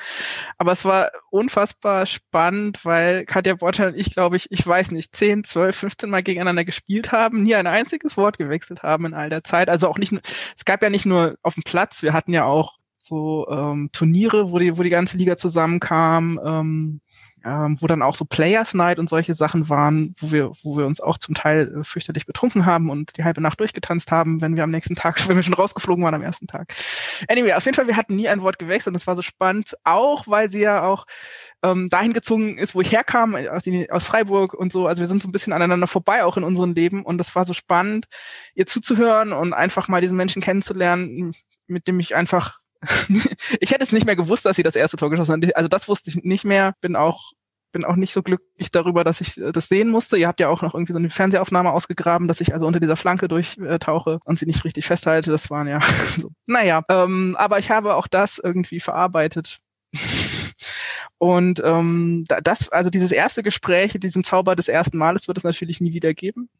Aber es war unfassbar spannend, weil Katja Borchardt und ich, glaube ich, ich weiß nicht, 10, 12, 15 Mal gegeneinander gespielt haben, nie ein einziges Wort gewechselt haben in all der Zeit. Also auch nicht, es gab ja nicht nur auf dem Platz, wir hatten ja auch so ähm, Turniere, wo die, wo die ganze Liga zusammenkam, ähm, ähm, wo dann auch so Players Night und solche Sachen waren, wo wir, wo wir uns auch zum Teil äh, fürchterlich betrunken haben und die halbe Nacht durchgetanzt haben, wenn wir am nächsten Tag, wenn wir schon rausgeflogen waren am ersten Tag. Anyway, auf jeden Fall, wir hatten nie ein Wort gewechselt und es war so spannend, auch weil sie ja auch ähm, dahin gezogen ist, wo ich herkam, aus, die, aus Freiburg und so. Also wir sind so ein bisschen aneinander vorbei, auch in unserem Leben. Und das war so spannend, ihr zuzuhören und einfach mal diesen Menschen kennenzulernen, mit dem ich einfach ich hätte es nicht mehr gewusst, dass sie das erste Tor geschossen hat. Also das wusste ich nicht mehr. Bin auch bin auch nicht so glücklich darüber, dass ich äh, das sehen musste. Ihr habt ja auch noch irgendwie so eine Fernsehaufnahme ausgegraben, dass ich also unter dieser Flanke durchtauche und sie nicht richtig festhalte. Das waren ja so. Naja, ähm, aber ich habe auch das irgendwie verarbeitet. Und ähm, das, also dieses erste Gespräch, diesen Zauber des ersten Males wird es natürlich nie wieder geben.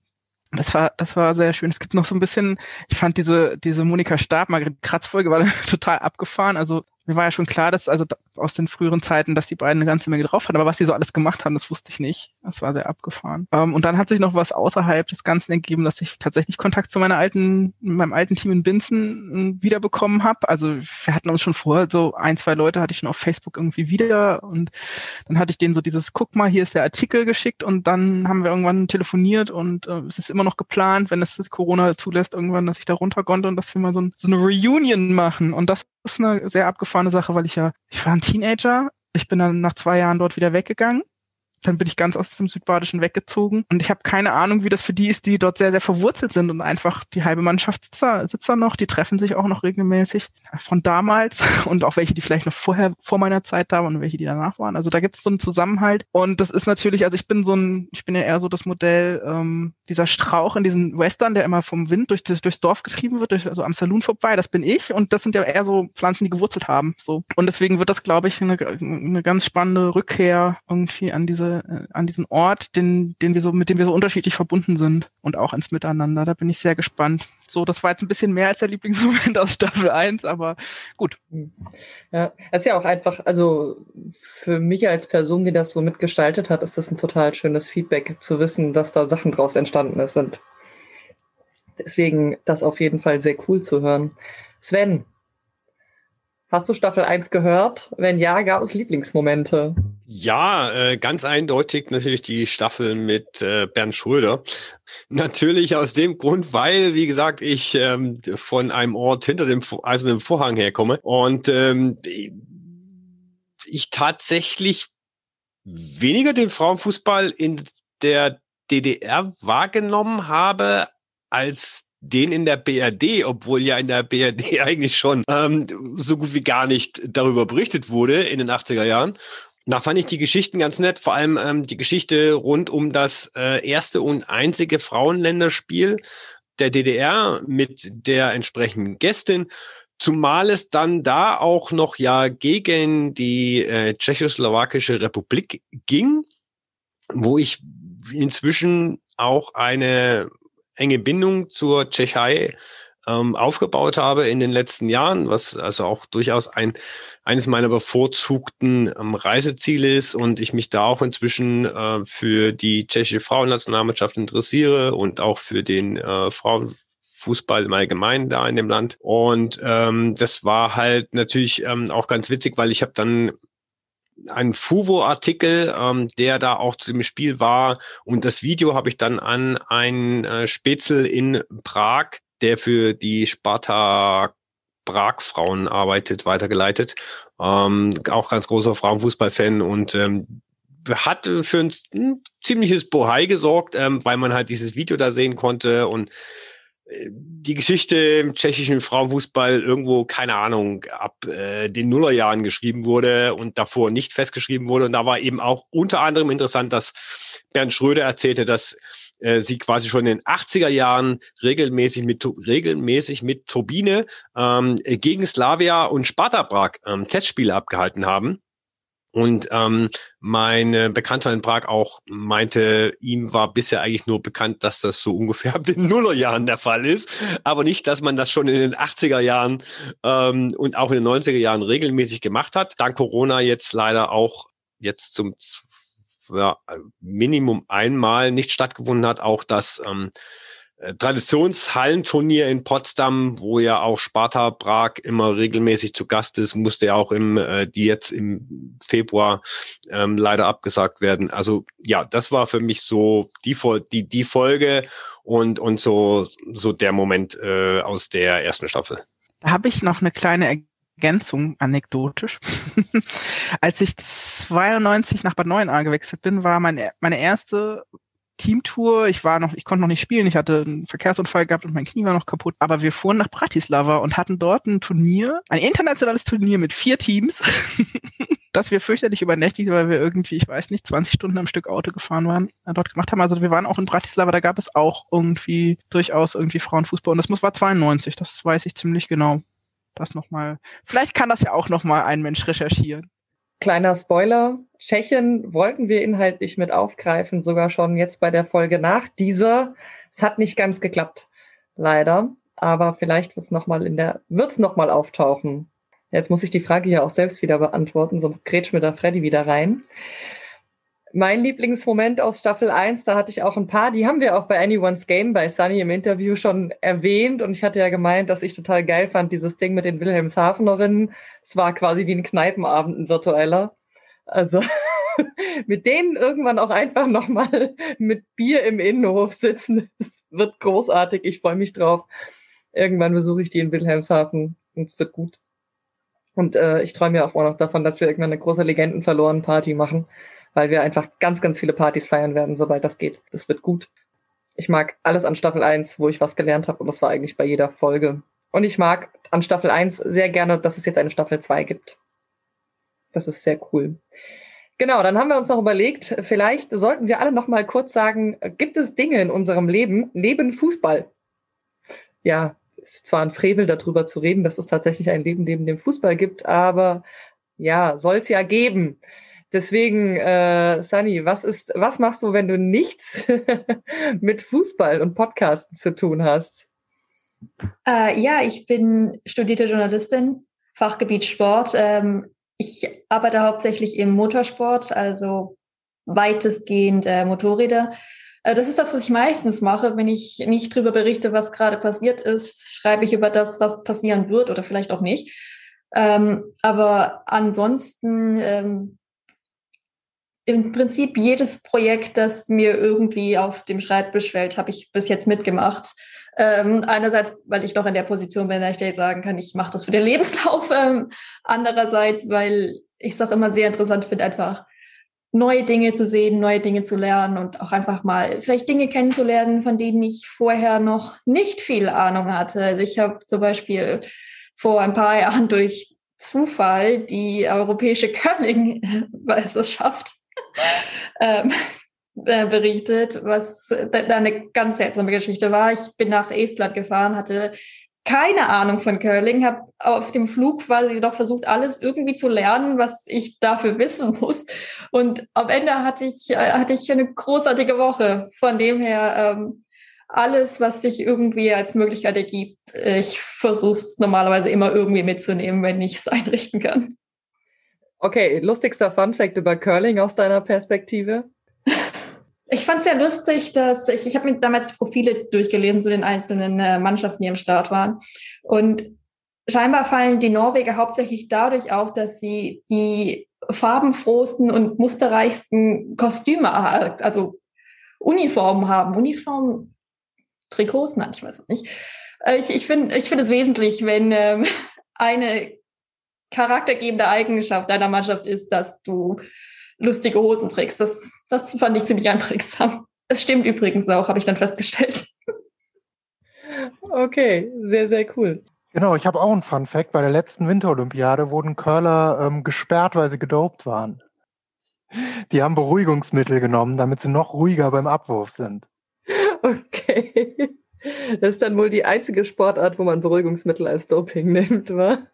Das war, das war sehr schön. Es gibt noch so ein bisschen, ich fand diese, diese Monika Stab, Margret Kratz-Folge war total abgefahren. Also mir war ja schon klar, dass also aus den früheren Zeiten, dass die beiden eine ganze Menge drauf hatten, aber was die so alles gemacht haben, das wusste ich nicht. Das war sehr abgefahren. Ähm, und dann hat sich noch was außerhalb des Ganzen ergeben, dass ich tatsächlich Kontakt zu meiner alten, meinem alten Team in Binzen ähm, wiederbekommen habe. Also wir hatten uns schon vorher so ein, zwei Leute hatte ich schon auf Facebook irgendwie wieder und dann hatte ich denen so dieses, guck mal, hier ist der Artikel geschickt und dann haben wir irgendwann telefoniert und äh, es ist immer noch geplant, wenn es Corona zulässt, irgendwann, dass ich da runter konnte und dass wir mal so, ein, so eine Reunion machen. Und das ist eine sehr abgefahrene Sache, weil ich ja, ich war ein Teenager, ich bin dann nach zwei Jahren dort wieder weggegangen dann bin ich ganz aus dem Südbadischen weggezogen. Und ich habe keine Ahnung, wie das für die ist, die dort sehr, sehr verwurzelt sind und einfach die halbe Mannschaft sitzt da, sitzt da noch, die treffen sich auch noch regelmäßig von damals und auch welche, die vielleicht noch vorher, vor meiner Zeit da waren und welche, die danach waren. Also da gibt es so einen Zusammenhalt. Und das ist natürlich, also ich bin so ein, ich bin ja eher so das Modell, ähm, dieser Strauch in diesen Western, der immer vom Wind durch, durchs Dorf getrieben wird, durch, also am Saloon vorbei, das bin ich. Und das sind ja eher so Pflanzen, die gewurzelt haben. So. Und deswegen wird das, glaube ich, eine, eine ganz spannende Rückkehr irgendwie an diese, äh, an diesen Ort, den, den wir so, mit dem wir so unterschiedlich verbunden sind und auch ins Miteinander. Da bin ich sehr gespannt. So, das war jetzt ein bisschen mehr als der Lieblingsmoment aus Staffel 1, aber gut. Ja, es ist ja auch einfach, also für mich als Person, die das so mitgestaltet hat, ist das ein total schönes Feedback zu wissen, dass da Sachen draus entstanden sind. Deswegen das auf jeden Fall sehr cool zu hören. Sven, Hast du Staffel 1 gehört? Wenn ja, gab es Lieblingsmomente? Ja, äh, ganz eindeutig natürlich die Staffel mit äh, Bernd Schröder. Natürlich aus dem Grund, weil, wie gesagt, ich ähm, von einem Ort hinter dem eisernen Vorhang herkomme und ähm, ich tatsächlich weniger den Frauenfußball in der DDR wahrgenommen habe als den in der BRD, obwohl ja in der BRD eigentlich schon ähm, so gut wie gar nicht darüber berichtet wurde in den 80er Jahren. Da fand ich die Geschichten ganz nett, vor allem ähm, die Geschichte rund um das äh, erste und einzige Frauenländerspiel der DDR mit der entsprechenden Gästin. Zumal es dann da auch noch ja gegen die äh, Tschechoslowakische Republik ging, wo ich inzwischen auch eine enge Bindung zur Tschechei ähm, aufgebaut habe in den letzten Jahren, was also auch durchaus ein eines meiner bevorzugten ähm, Reiseziele ist und ich mich da auch inzwischen äh, für die tschechische Frauennationalmannschaft interessiere und auch für den äh, Frauenfußball im Allgemeinen da in dem Land. Und ähm, das war halt natürlich ähm, auch ganz witzig, weil ich habe dann ein Fuvo-Artikel, ähm, der da auch zu dem Spiel war. Und das Video habe ich dann an einen äh, Spätzl in Prag, der für die Sparta Prag-Frauen arbeitet, weitergeleitet. Ähm, auch ganz großer Frauenfußballfan und ähm, hat für ein, ein ziemliches Bohai gesorgt, ähm, weil man halt dieses Video da sehen konnte und die Geschichte im tschechischen Frauenfußball irgendwo, keine Ahnung, ab äh, den Nullerjahren geschrieben wurde und davor nicht festgeschrieben wurde. Und da war eben auch unter anderem interessant, dass Bernd Schröder erzählte, dass äh, sie quasi schon in den 80er Jahren regelmäßig mit, regelmäßig mit Turbine ähm, gegen Slavia und Sparta Prag ähm, Testspiele abgehalten haben. Und ähm, meine Bekannter in Prag auch meinte, ihm war bisher eigentlich nur bekannt, dass das so ungefähr ab den Nullerjahren der Fall ist, aber nicht, dass man das schon in den 80er Jahren ähm, und auch in den 90er Jahren regelmäßig gemacht hat. Dank Corona jetzt leider auch jetzt zum ja, Minimum einmal nicht stattgefunden hat, auch das ähm, äh, Traditionshallenturnier in Potsdam, wo ja auch Sparta Prag immer regelmäßig zu Gast ist, musste ja auch im, äh, die jetzt im Februar ähm, leider abgesagt werden. Also ja, das war für mich so die, die, die Folge und, und so, so der Moment äh, aus der ersten Staffel. Da habe ich noch eine kleine Ergänzung, anekdotisch. Als ich 92 nach Bad Neuenahr gewechselt bin, war meine, meine erste Teamtour. Ich war noch, ich konnte noch nicht spielen. Ich hatte einen Verkehrsunfall gehabt und mein Knie war noch kaputt. Aber wir fuhren nach Bratislava und hatten dort ein Turnier, ein internationales Turnier mit vier Teams, das wir fürchterlich übernächtigt, weil wir irgendwie, ich weiß nicht, 20 Stunden am Stück Auto gefahren waren, dort gemacht haben. Also wir waren auch in Bratislava, da gab es auch irgendwie durchaus irgendwie Frauenfußball und das muss war 92, das weiß ich ziemlich genau. Das nochmal, vielleicht kann das ja auch nochmal ein Mensch recherchieren. Kleiner Spoiler, Tschechien wollten wir inhaltlich mit aufgreifen, sogar schon jetzt bei der Folge nach dieser. Es hat nicht ganz geklappt, leider. Aber vielleicht wird es nochmal in der, wird's nochmal auftauchen. Jetzt muss ich die Frage ja auch selbst wieder beantworten, sonst grätsch mir da Freddy wieder rein. Mein Lieblingsmoment aus Staffel 1, da hatte ich auch ein paar, die haben wir auch bei Anyone's Game bei Sunny im Interview schon erwähnt und ich hatte ja gemeint, dass ich total geil fand, dieses Ding mit den Wilhelmshavenerinnen. Es war quasi wie ein Kneipenabend, ein virtueller. Also mit denen irgendwann auch einfach nochmal mit Bier im Innenhof sitzen. Es wird großartig. Ich freue mich drauf. Irgendwann besuche ich die in Wilhelmshaven und es wird gut. Und äh, ich träume ja auch noch davon, dass wir irgendwann eine große Legenden verloren Party machen. Weil wir einfach ganz, ganz viele Partys feiern werden, sobald das geht. Das wird gut. Ich mag alles an Staffel 1, wo ich was gelernt habe und das war eigentlich bei jeder Folge. Und ich mag an Staffel 1 sehr gerne, dass es jetzt eine Staffel 2 gibt. Das ist sehr cool. Genau, dann haben wir uns noch überlegt, vielleicht sollten wir alle noch mal kurz sagen, gibt es Dinge in unserem Leben neben Fußball? Ja, ist zwar ein Frevel darüber zu reden, dass es tatsächlich ein Leben neben dem Fußball gibt, aber ja, soll es ja geben. Deswegen, äh, Sunny, was ist, was machst du, wenn du nichts mit Fußball und Podcasten zu tun hast? Äh, ja, ich bin studierte Journalistin, Fachgebiet Sport. Ähm, ich arbeite hauptsächlich im Motorsport, also weitestgehend äh, Motorräder. Äh, das ist das, was ich meistens mache. Wenn ich nicht darüber berichte, was gerade passiert ist, schreibe ich über das, was passieren wird oder vielleicht auch nicht. Ähm, aber ansonsten ähm, im Prinzip jedes Projekt, das mir irgendwie auf dem Schreibtisch fällt, habe ich bis jetzt mitgemacht. Ähm, einerseits, weil ich noch in der Position bin, dass ich sagen kann, ich mache das für den Lebenslauf. Ähm, andererseits, weil ich es auch immer sehr interessant finde, einfach neue Dinge zu sehen, neue Dinge zu lernen und auch einfach mal vielleicht Dinge kennenzulernen, von denen ich vorher noch nicht viel Ahnung hatte. Also ich habe zum Beispiel vor ein paar Jahren durch Zufall die europäische Curling-Meisterschaft ähm, äh, berichtet, was da eine ganz seltsame Geschichte war. Ich bin nach Estland gefahren, hatte keine Ahnung von Curling, habe auf dem Flug quasi noch versucht, alles irgendwie zu lernen, was ich dafür wissen muss. Und am Ende hatte ich, äh, hatte ich eine großartige Woche. Von dem her, ähm, alles, was sich irgendwie als Möglichkeit ergibt, ich versuche es normalerweise immer irgendwie mitzunehmen, wenn ich es einrichten kann. Okay, lustigster Funfact über Curling aus deiner Perspektive? Ich fand es sehr lustig, dass ich, ich habe mir damals die Profile durchgelesen zu den einzelnen äh, Mannschaften, die am Start waren. Und scheinbar fallen die Norweger hauptsächlich dadurch auf, dass sie die farbenfrohsten und musterreichsten Kostüme, also Uniformen haben. Uniformen, Trikots? Nein, ich weiß es nicht. Äh, ich, ich finde ich finde es wesentlich, wenn ähm, eine charaktergebende Eigenschaft deiner Mannschaft ist, dass du lustige Hosen trägst. Das, das fand ich ziemlich einprägsam. Es stimmt übrigens auch, habe ich dann festgestellt. Okay, sehr, sehr cool. Genau, ich habe auch einen Fun Fact. Bei der letzten Winterolympiade wurden Curler ähm, gesperrt, weil sie gedopt waren. Die haben Beruhigungsmittel genommen, damit sie noch ruhiger beim Abwurf sind. Okay. Das ist dann wohl die einzige Sportart, wo man Beruhigungsmittel als Doping nimmt, wa?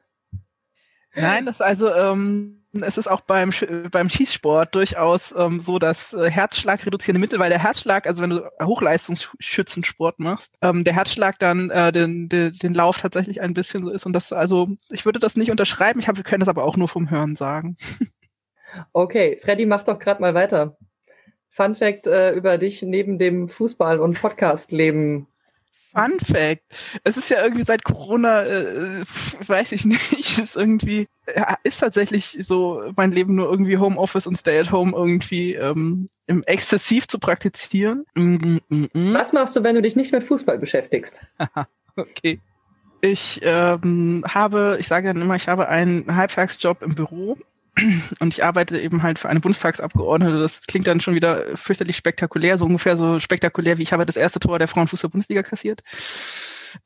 Nein, das also, ähm, es ist auch beim, beim Schießsport durchaus ähm, so, dass äh, Herzschlag reduzierende Mittel, weil der Herzschlag, also wenn du Hochleistungsschützensport machst, ähm, der Herzschlag dann äh, den, den, den Lauf tatsächlich ein bisschen so ist. Und das, also, ich würde das nicht unterschreiben, ich hab, wir können das aber auch nur vom Hören sagen. Okay, Freddy, mach doch gerade mal weiter. Fun Fact äh, über dich neben dem Fußball- und Podcast-Leben Fun Fact. Es ist ja irgendwie seit Corona, äh, weiß ich nicht, ist irgendwie, ja, ist tatsächlich so mein Leben nur irgendwie Homeoffice und Stay at Home irgendwie ähm, im exzessiv zu praktizieren. Mm, mm, mm. Was machst du, wenn du dich nicht mit Fußball beschäftigst? okay. Ich ähm, habe, ich sage dann immer, ich habe einen Halbtagsjob im Büro und ich arbeite eben halt für eine Bundestagsabgeordnete. Das klingt dann schon wieder fürchterlich spektakulär, so ungefähr so spektakulär, wie ich habe das erste Tor der Frauenfußball-Bundesliga kassiert.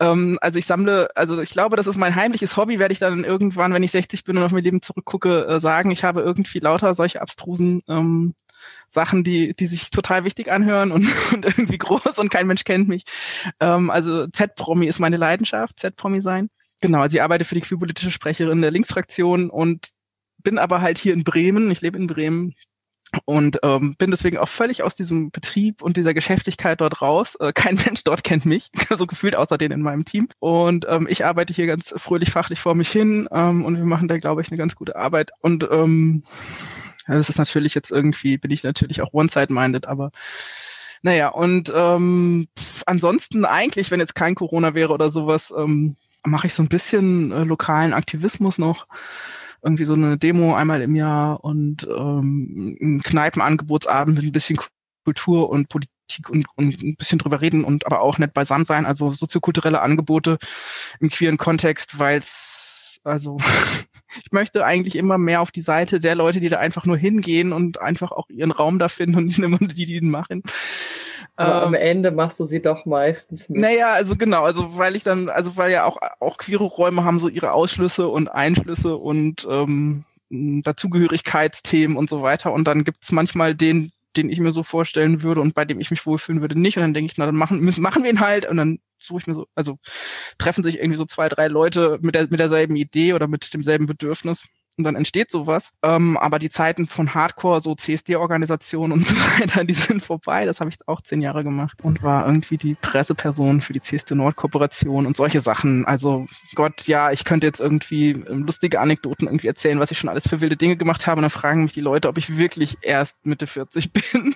Ähm, also ich sammle, also ich glaube, das ist mein heimliches Hobby, werde ich dann irgendwann, wenn ich 60 bin und auf mein Leben zurückgucke, äh, sagen. Ich habe irgendwie lauter solche abstrusen ähm, Sachen, die, die sich total wichtig anhören und, und irgendwie groß und kein Mensch kennt mich. Ähm, also Z-Promi ist meine Leidenschaft, Z-Promi sein. Genau, also ich arbeite für die queerpolitische Sprecherin der Linksfraktion und bin aber halt hier in Bremen, ich lebe in Bremen und ähm, bin deswegen auch völlig aus diesem Betrieb und dieser Geschäftigkeit dort raus. Äh, kein Mensch dort kennt mich, so gefühlt außer den in meinem Team. Und ähm, ich arbeite hier ganz fröhlich fachlich vor mich hin ähm, und wir machen da, glaube ich, eine ganz gute Arbeit. Und ähm, das ist natürlich jetzt irgendwie, bin ich natürlich auch one-side-minded, aber naja, und ähm, ansonsten eigentlich, wenn jetzt kein Corona wäre oder sowas, ähm, mache ich so ein bisschen äh, lokalen Aktivismus noch irgendwie so eine Demo einmal im Jahr und ähm, ein Kneipenangebotsabend mit ein bisschen Kultur und Politik und, und ein bisschen drüber reden und aber auch nett beisammen sein, also soziokulturelle Angebote im queeren Kontext, weil es Also ich möchte eigentlich immer mehr auf die Seite der Leute, die da einfach nur hingehen und einfach auch ihren Raum da finden und die, die ihn machen. Aber ähm, am Ende machst du sie doch meistens mit. Naja, also genau, also weil ich dann, also weil ja auch, auch queere Räume haben so ihre Ausschlüsse und Einschlüsse und ähm, Dazugehörigkeitsthemen und so weiter. Und dann gibt's manchmal den, den ich mir so vorstellen würde und bei dem ich mich wohlfühlen würde, nicht. Und dann denke ich, na, dann machen, müssen, machen wir ihn halt. Und dann suche ich mir so, also treffen sich irgendwie so zwei, drei Leute mit, der, mit derselben Idee oder mit demselben Bedürfnis und dann entsteht sowas. Ähm, aber die Zeiten von Hardcore, so CSD-Organisationen und so weiter, die sind vorbei. Das habe ich auch zehn Jahre gemacht und war irgendwie die Presseperson für die CSD Nord-Kooperation und solche Sachen. Also Gott, ja, ich könnte jetzt irgendwie ähm, lustige Anekdoten irgendwie erzählen, was ich schon alles für wilde Dinge gemacht habe. Und dann fragen mich die Leute, ob ich wirklich erst Mitte 40 bin.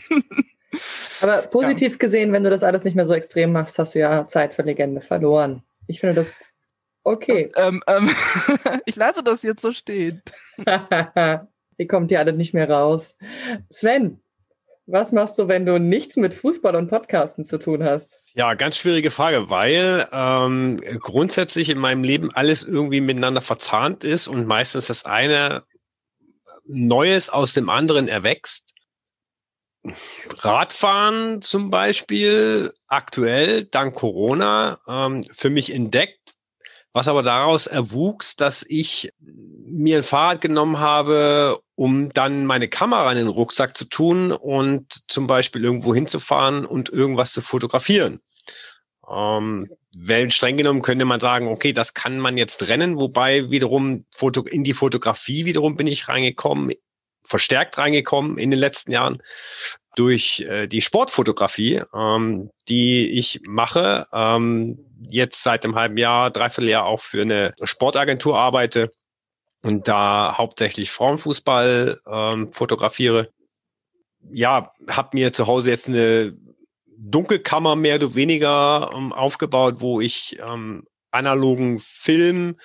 Aber positiv ja. gesehen, wenn du das alles nicht mehr so extrem machst, hast du ja Zeit für Legende verloren. Ich finde das Okay. Ähm, ähm, ich lasse das jetzt so stehen. Ihr kommt ja alle nicht mehr raus. Sven, was machst du, wenn du nichts mit Fußball und Podcasten zu tun hast? Ja, ganz schwierige Frage, weil ähm, grundsätzlich in meinem Leben alles irgendwie miteinander verzahnt ist und meistens das eine Neues aus dem anderen erwächst. Radfahren zum Beispiel aktuell dank Corona ähm, für mich entdeckt, was aber daraus erwuchs, dass ich mir ein Fahrrad genommen habe, um dann meine Kamera in den Rucksack zu tun und zum Beispiel irgendwo hinzufahren und irgendwas zu fotografieren. Ähm, weil streng genommen könnte man sagen, okay, das kann man jetzt trennen, wobei wiederum Foto, in die Fotografie wiederum bin ich reingekommen, verstärkt reingekommen in den letzten Jahren durch äh, die Sportfotografie, ähm, die ich mache, ähm, jetzt seit einem halben Jahr, dreiviertel Jahr auch für eine Sportagentur arbeite und da hauptsächlich Frauenfußball ähm, fotografiere. Ja, habe mir zu Hause jetzt eine Dunkelkammer mehr oder weniger ähm, aufgebaut, wo ich ähm, analogen Film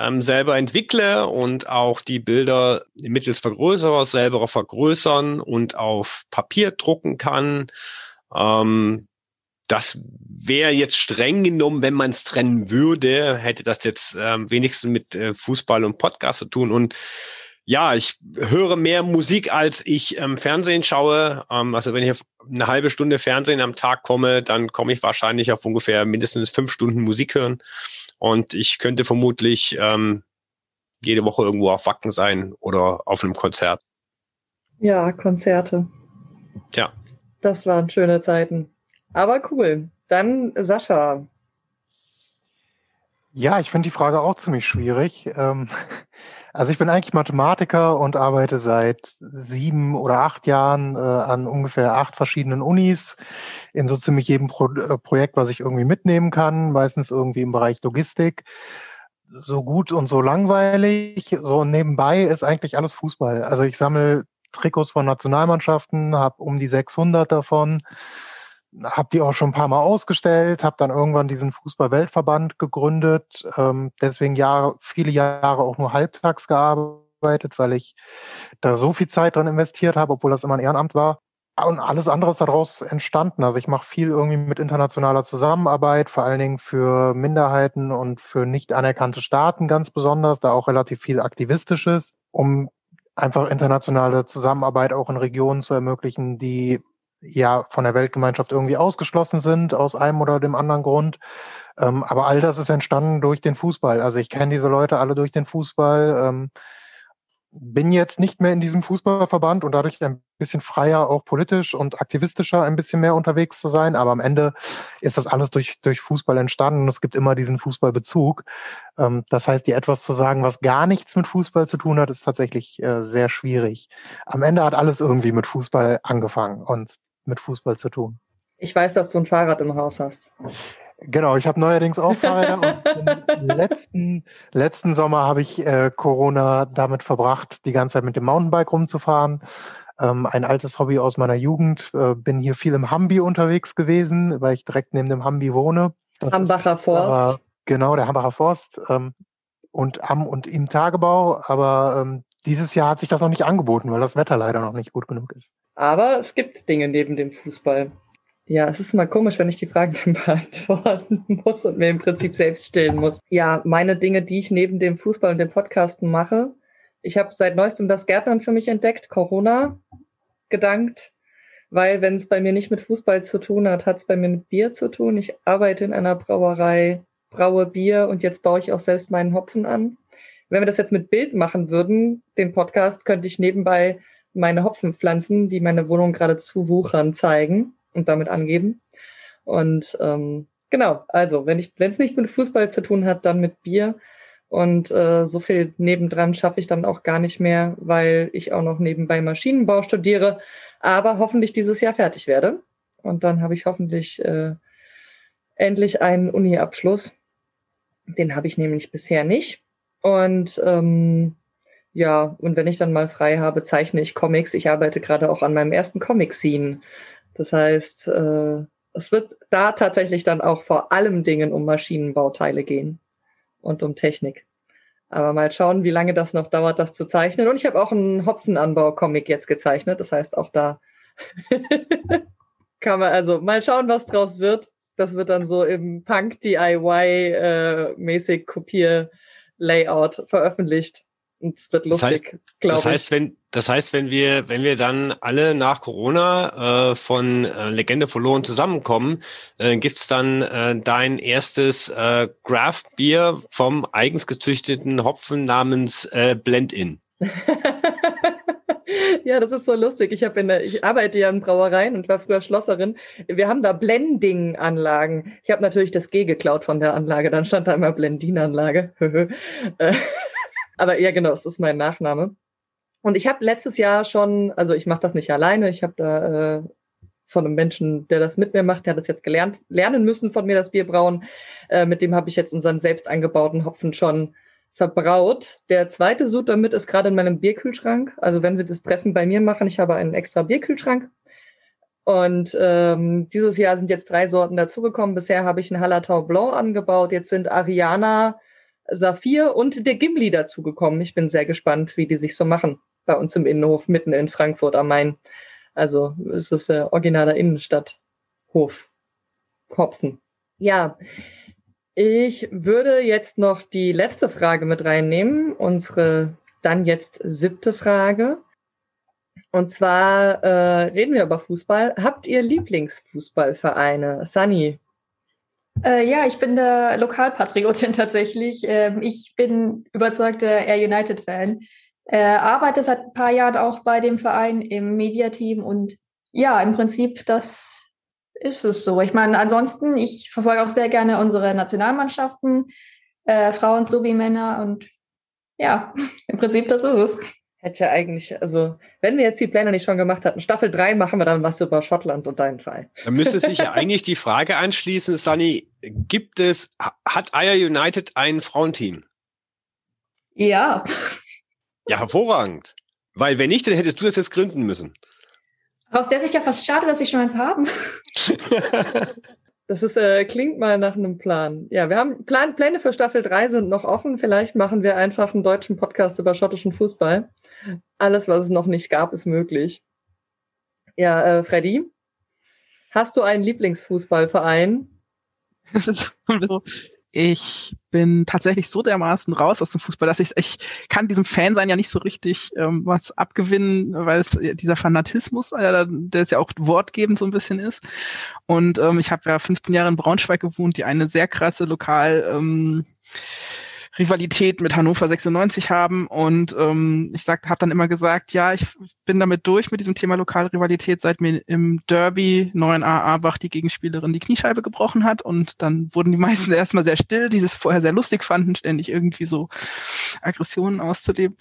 ähm, selber entwickle und auch die Bilder mittels Vergrößerer selber vergrößern und auf Papier drucken kann. Ähm, das wäre jetzt streng genommen, wenn man es trennen würde, hätte das jetzt ähm, wenigstens mit äh, Fußball und Podcast zu tun. Und ja, ich höre mehr Musik, als ich ähm, Fernsehen schaue. Ähm, also wenn ich auf eine halbe Stunde Fernsehen am Tag komme, dann komme ich wahrscheinlich auf ungefähr mindestens fünf Stunden Musik hören. Und ich könnte vermutlich ähm, jede Woche irgendwo auf Wacken sein oder auf einem Konzert. Ja, Konzerte. Tja. Das waren schöne Zeiten. Aber cool. Dann Sascha. Ja, ich finde die Frage auch ziemlich schwierig. Ähm, also ich bin eigentlich Mathematiker und arbeite seit sieben oder acht Jahren äh, an ungefähr acht verschiedenen Unis in so ziemlich jedem Pro äh, Projekt, was ich irgendwie mitnehmen kann, meistens irgendwie im Bereich Logistik. So gut und so langweilig. So nebenbei ist eigentlich alles Fußball. Also ich sammle Trikots von Nationalmannschaften, habe um die 600 davon habe die auch schon ein paar Mal ausgestellt, habe dann irgendwann diesen Fußball-Weltverband gegründet, ähm, deswegen Jahre, viele Jahre auch nur halbtags gearbeitet, weil ich da so viel Zeit dran investiert habe, obwohl das immer ein Ehrenamt war. Und alles andere ist daraus entstanden. Also ich mache viel irgendwie mit internationaler Zusammenarbeit, vor allen Dingen für Minderheiten und für nicht anerkannte Staaten ganz besonders, da auch relativ viel Aktivistisches, um einfach internationale Zusammenarbeit auch in Regionen zu ermöglichen, die ja von der Weltgemeinschaft irgendwie ausgeschlossen sind, aus einem oder dem anderen Grund. Ähm, aber all das ist entstanden durch den Fußball. Also ich kenne diese Leute alle durch den Fußball. Ähm, bin jetzt nicht mehr in diesem Fußballverband und dadurch ein bisschen freier, auch politisch und aktivistischer ein bisschen mehr unterwegs zu sein. Aber am Ende ist das alles durch, durch Fußball entstanden und es gibt immer diesen Fußballbezug. Ähm, das heißt, dir etwas zu sagen, was gar nichts mit Fußball zu tun hat, ist tatsächlich äh, sehr schwierig. Am Ende hat alles irgendwie mit Fußball angefangen und mit Fußball zu tun. Ich weiß, dass du ein Fahrrad im Haus hast. Genau, ich habe neuerdings auch Fahrräder und letzten, letzten Sommer habe ich äh, Corona damit verbracht, die ganze Zeit mit dem Mountainbike rumzufahren. Ähm, ein altes Hobby aus meiner Jugend. Äh, bin hier viel im Hambi unterwegs gewesen, weil ich direkt neben dem Hambi wohne. Das Hambacher ist, Forst. Aber, genau, der Hambacher Forst. Ähm, und am und im Tagebau. Aber ähm, dieses Jahr hat sich das noch nicht angeboten, weil das Wetter leider noch nicht gut genug ist. Aber es gibt Dinge neben dem Fußball. Ja, es ist mal komisch, wenn ich die Fragen dann beantworten muss und mir im Prinzip selbst stellen muss. Ja, meine Dinge, die ich neben dem Fußball und dem Podcasten mache. Ich habe seit neuestem das Gärtnern für mich entdeckt, Corona gedankt, weil wenn es bei mir nicht mit Fußball zu tun hat, hat es bei mir mit Bier zu tun. Ich arbeite in einer Brauerei, braue Bier und jetzt baue ich auch selbst meinen Hopfen an. Wenn wir das jetzt mit Bild machen würden, den Podcast, könnte ich nebenbei meine Hopfenpflanzen, die meine Wohnung gerade zuwuchern, zeigen und damit angeben. Und ähm, genau, also wenn ich, wenn es nicht mit Fußball zu tun hat, dann mit Bier. Und äh, so viel nebendran schaffe ich dann auch gar nicht mehr, weil ich auch noch nebenbei Maschinenbau studiere, aber hoffentlich dieses Jahr fertig werde. Und dann habe ich hoffentlich äh, endlich einen Uni-Abschluss. Den habe ich nämlich bisher nicht. Und ähm, ja, und wenn ich dann mal frei habe, zeichne ich Comics. Ich arbeite gerade auch an meinem ersten Comic-Scene. Das heißt, äh, es wird da tatsächlich dann auch vor allem Dingen um Maschinenbauteile gehen und um Technik. Aber mal schauen, wie lange das noch dauert, das zu zeichnen. Und ich habe auch einen Hopfenanbau-Comic jetzt gezeichnet. Das heißt, auch da kann man also mal schauen, was draus wird. Das wird dann so im Punk-DIY-mäßig äh, Kopier-Layout veröffentlicht. Und es wird lustig, glaube ich. Das heißt, wenn, das heißt, wenn wir, wenn wir dann alle nach Corona äh, von äh, Legende verloren zusammenkommen, äh, gibt's dann äh, dein erstes äh, Craft Bier vom eigens gezüchteten Hopfen namens äh, Blend-In. ja, das ist so lustig. Ich, in der, ich arbeite ja in Brauereien und war früher Schlosserin. Wir haben da Blending-Anlagen. Ich habe natürlich das G geklaut von der Anlage. Dann stand da immer Blendin-Anlage. Äh, aber ja, genau, es ist mein Nachname. Und ich habe letztes Jahr schon, also ich mache das nicht alleine, ich habe da äh, von einem Menschen, der das mit mir macht, der hat das jetzt gelernt, lernen müssen von mir, das Bier brauen. Äh, mit dem habe ich jetzt unseren selbst eingebauten Hopfen schon verbraut. Der zweite Sud damit ist gerade in meinem Bierkühlschrank. Also wenn wir das Treffen bei mir machen, ich habe einen extra Bierkühlschrank. Und ähm, dieses Jahr sind jetzt drei Sorten dazugekommen. Bisher habe ich einen Hallertau Blanc angebaut. Jetzt sind Ariana, Saphir und der Gimli dazugekommen. Ich bin sehr gespannt, wie die sich so machen bei uns im Innenhof mitten in Frankfurt am Main. Also es ist der originaler Innenstadthof. Hopfen. Ja, ich würde jetzt noch die letzte Frage mit reinnehmen, unsere dann jetzt siebte Frage. Und zwar äh, reden wir über Fußball. Habt ihr Lieblingsfußballvereine? Sunny, äh, ja, ich bin der Lokalpatriotin tatsächlich. Ähm, ich bin überzeugter Air United-Fan. Äh, arbeite seit ein paar Jahren auch bei dem Verein im Mediateam und ja, im Prinzip, das ist es so. Ich meine, ansonsten, ich verfolge auch sehr gerne unsere Nationalmannschaften, äh, Frauen sowie Männer und ja, im Prinzip, das ist es. Hätte ja eigentlich, also, wenn wir jetzt die Pläne nicht schon gemacht hatten, Staffel 3 machen wir dann was über Schottland und deinen Fall. Da müsste sich ja eigentlich die Frage anschließen, Sunny, gibt es, hat Aya United ein Frauenteam? Ja. Ja, hervorragend. Weil wenn nicht, dann hättest du das jetzt gründen müssen. Aus der Sicht ja fast schade, dass sie schon eins haben. Das ist, äh, klingt mal nach einem Plan. Ja, wir haben Plan, Pläne für Staffel 3 sind noch offen. Vielleicht machen wir einfach einen deutschen Podcast über schottischen Fußball. Alles, was es noch nicht gab, ist möglich. Ja, äh, Freddy, hast du einen Lieblingsfußballverein? ich bin tatsächlich so dermaßen raus aus dem Fußball, dass ich, ich kann diesem Fan sein ja nicht so richtig ähm, was abgewinnen, weil es dieser Fanatismus, äh, der ist ja auch wortgebend so ein bisschen ist. Und ähm, ich habe ja 15 Jahre in Braunschweig gewohnt, die eine sehr krasse Lokal ähm, Rivalität mit Hannover 96 haben. Und ähm, ich sag, habe dann immer gesagt, ja, ich bin damit durch mit diesem Thema Lokalrivalität, seit mir im Derby 9a Abach die Gegenspielerin die Kniescheibe gebrochen hat. Und dann wurden die meisten erstmal sehr still, die es vorher sehr lustig fanden, ständig irgendwie so Aggressionen auszuleben.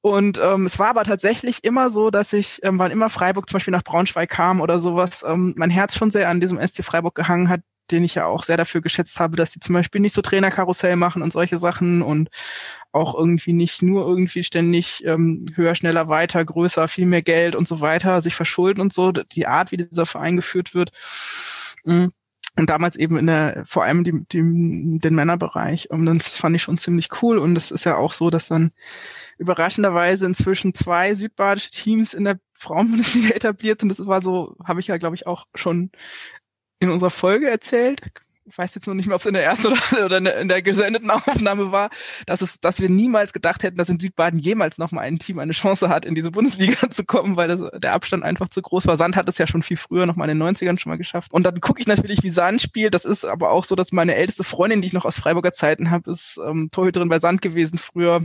Und ähm, es war aber tatsächlich immer so, dass ich, ähm, wann immer Freiburg zum Beispiel nach Braunschweig kam oder sowas, ähm, mein Herz schon sehr an diesem SC Freiburg gehangen hat, den ich ja auch sehr dafür geschätzt habe, dass die zum Beispiel nicht so Trainerkarussell machen und solche Sachen und auch irgendwie nicht nur irgendwie ständig ähm, höher, schneller, weiter, größer, viel mehr Geld und so weiter, sich verschulden und so, die Art, wie dieser Verein geführt wird. Mm. Und damals eben in der, vor allem die, die, den Männerbereich. Und das fand ich schon ziemlich cool. Und es ist ja auch so, dass dann überraschenderweise inzwischen zwei südbadische Teams in der Frauenbundesliga etabliert und das war so, habe ich ja, glaube ich, auch schon in unserer Folge erzählt ich weiß jetzt noch nicht mehr, ob es in der ersten oder, oder in der gesendeten Aufnahme war, dass es, dass wir niemals gedacht hätten, dass in Südbaden jemals noch mal ein Team eine Chance hat, in diese Bundesliga zu kommen, weil das, der Abstand einfach zu groß war. Sand hat es ja schon viel früher noch mal in den 90ern schon mal geschafft. Und dann gucke ich natürlich, wie Sand spielt. Das ist aber auch so, dass meine älteste Freundin, die ich noch aus Freiburger Zeiten habe, ist ähm, Torhüterin bei Sand gewesen früher.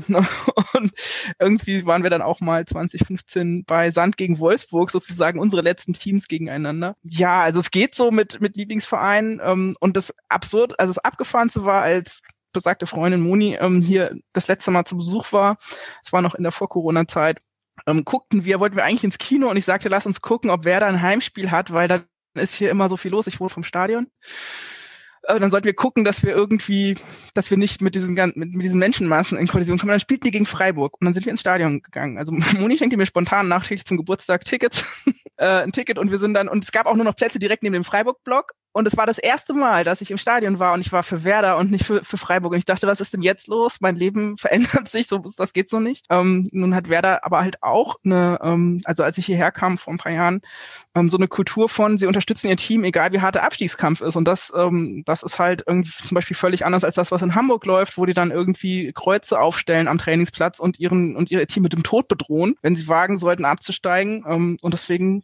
Und irgendwie waren wir dann auch mal 2015 bei Sand gegen Wolfsburg, sozusagen unsere letzten Teams gegeneinander. Ja, also es geht so mit, mit Lieblingsvereinen ähm, und das absurd, also das Abgefahrenste war, als besagte Freundin Moni ähm, hier das letzte Mal zu Besuch war, es war noch in der Vor-Corona-Zeit, ähm, guckten wir, wollten wir eigentlich ins Kino und ich sagte, lass uns gucken, ob wer da ein Heimspiel hat, weil dann ist hier immer so viel los. Ich wohne vom Stadion. Äh, dann sollten wir gucken, dass wir irgendwie, dass wir nicht mit diesen mit, mit diesen Menschenmassen in Kollision kommen. Dann spielten die gegen Freiburg und dann sind wir ins Stadion gegangen. Also Moni schenkte mir spontan nachträglich zum Geburtstag Tickets, äh, ein Ticket und wir sind dann und es gab auch nur noch Plätze direkt neben dem Freiburg-Block und es war das erste Mal, dass ich im Stadion war und ich war für Werder und nicht für, für Freiburg. Und ich dachte, was ist denn jetzt los? Mein Leben verändert sich, so das geht so nicht. Ähm, nun hat Werder aber halt auch eine, ähm, also als ich hierher kam vor ein paar Jahren, ähm, so eine Kultur von, sie unterstützen ihr Team, egal wie hart der Abstiegskampf ist. Und das, ähm, das ist halt irgendwie zum Beispiel völlig anders als das, was in Hamburg läuft, wo die dann irgendwie Kreuze aufstellen am Trainingsplatz und ihren und ihr Team mit dem Tod bedrohen, wenn sie wagen sollten abzusteigen. Ähm, und deswegen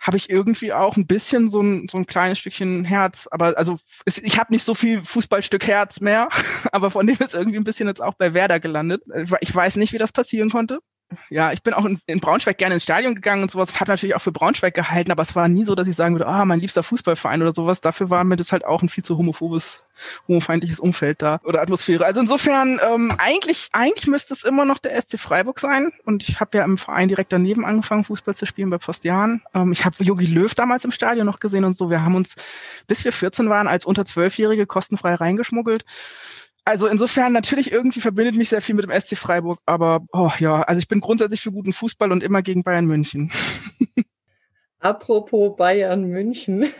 habe ich irgendwie auch ein bisschen so ein, so ein kleines Stückchen Herz. Aber also es, ich habe nicht so viel Fußballstück Herz mehr, aber von dem ist irgendwie ein bisschen jetzt auch bei Werder gelandet. Ich weiß nicht, wie das passieren konnte ja, ich bin auch in, in, Braunschweig gerne ins Stadion gegangen und sowas, habe natürlich auch für Braunschweig gehalten, aber es war nie so, dass ich sagen würde, ah, mein liebster Fußballverein oder sowas. Dafür war mir das halt auch ein viel zu homophobes, homofeindliches Umfeld da oder Atmosphäre. Also insofern, ähm, eigentlich, eigentlich müsste es immer noch der SC Freiburg sein. Und ich habe ja im Verein direkt daneben angefangen, Fußball zu spielen bei Postian. Ähm, ich habe Jogi Löw damals im Stadion noch gesehen und so. Wir haben uns, bis wir 14 waren, als unter Zwölfjährige kostenfrei reingeschmuggelt. Also insofern natürlich irgendwie verbindet mich sehr viel mit dem SC Freiburg, aber oh ja, also ich bin grundsätzlich für guten Fußball und immer gegen Bayern München. Apropos Bayern München.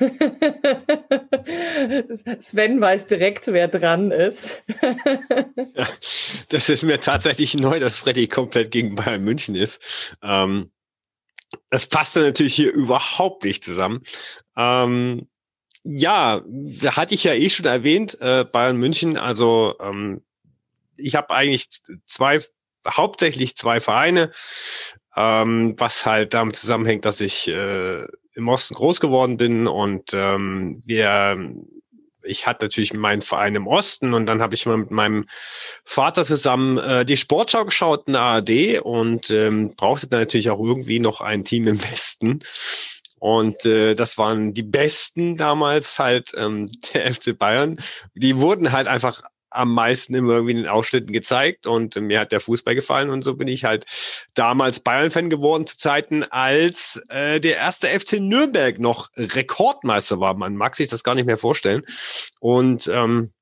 Sven weiß direkt, wer dran ist. ja, das ist mir tatsächlich neu, dass Freddy komplett gegen Bayern München ist. Ähm, das passt dann natürlich hier überhaupt nicht zusammen. Ähm, ja, hatte ich ja eh schon erwähnt, äh, Bayern München. Also ähm, ich habe eigentlich zwei, hauptsächlich zwei Vereine, ähm, was halt damit zusammenhängt, dass ich äh, im Osten groß geworden bin und ähm, wir ich hatte natürlich meinen Verein im Osten und dann habe ich mal mit meinem Vater zusammen äh, die Sportschau geschaut in der ARD und ähm, brauchte dann natürlich auch irgendwie noch ein Team im Westen. Und äh, das waren die Besten damals halt ähm, der FC Bayern. Die wurden halt einfach am meisten immer irgendwie in den Ausschnitten gezeigt und äh, mir hat der Fußball gefallen und so bin ich halt damals Bayern-Fan geworden zu Zeiten, als äh, der erste FC Nürnberg noch Rekordmeister war. Man mag sich das gar nicht mehr vorstellen. Und ähm,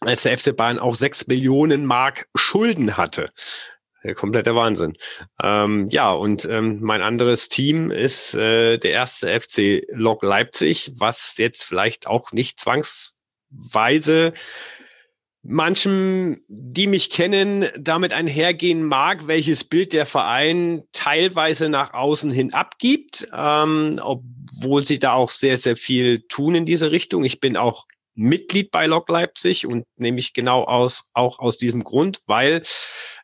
als der FC Bayern auch sechs Millionen Mark Schulden hatte. Der komplette Wahnsinn. Ähm, ja, und ähm, mein anderes Team ist äh, der erste FC Lok Leipzig, was jetzt vielleicht auch nicht zwangsweise manchen, die mich kennen, damit einhergehen mag, welches Bild der Verein teilweise nach außen hin abgibt, ähm, obwohl sie da auch sehr, sehr viel tun in diese Richtung. Ich bin auch Mitglied bei Lok Leipzig und nämlich genau aus, auch aus diesem Grund, weil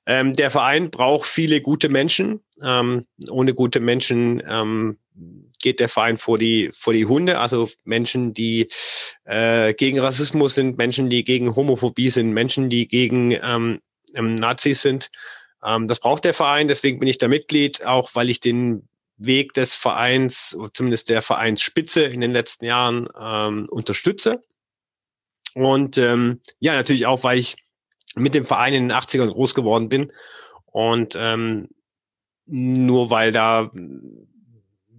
ähm, der Verein braucht viele gute Menschen. Ähm, ohne gute Menschen ähm, geht der Verein vor die, vor die Hunde, also Menschen, die äh, gegen Rassismus sind, Menschen, die gegen Homophobie sind, Menschen, die gegen ähm, ähm, Nazis sind. Ähm, das braucht der Verein, deswegen bin ich da Mitglied, auch weil ich den Weg des Vereins, zumindest der Vereinsspitze in den letzten Jahren ähm, unterstütze. Und ähm, ja, natürlich auch, weil ich mit dem Verein in den 80ern groß geworden bin. Und ähm, nur weil da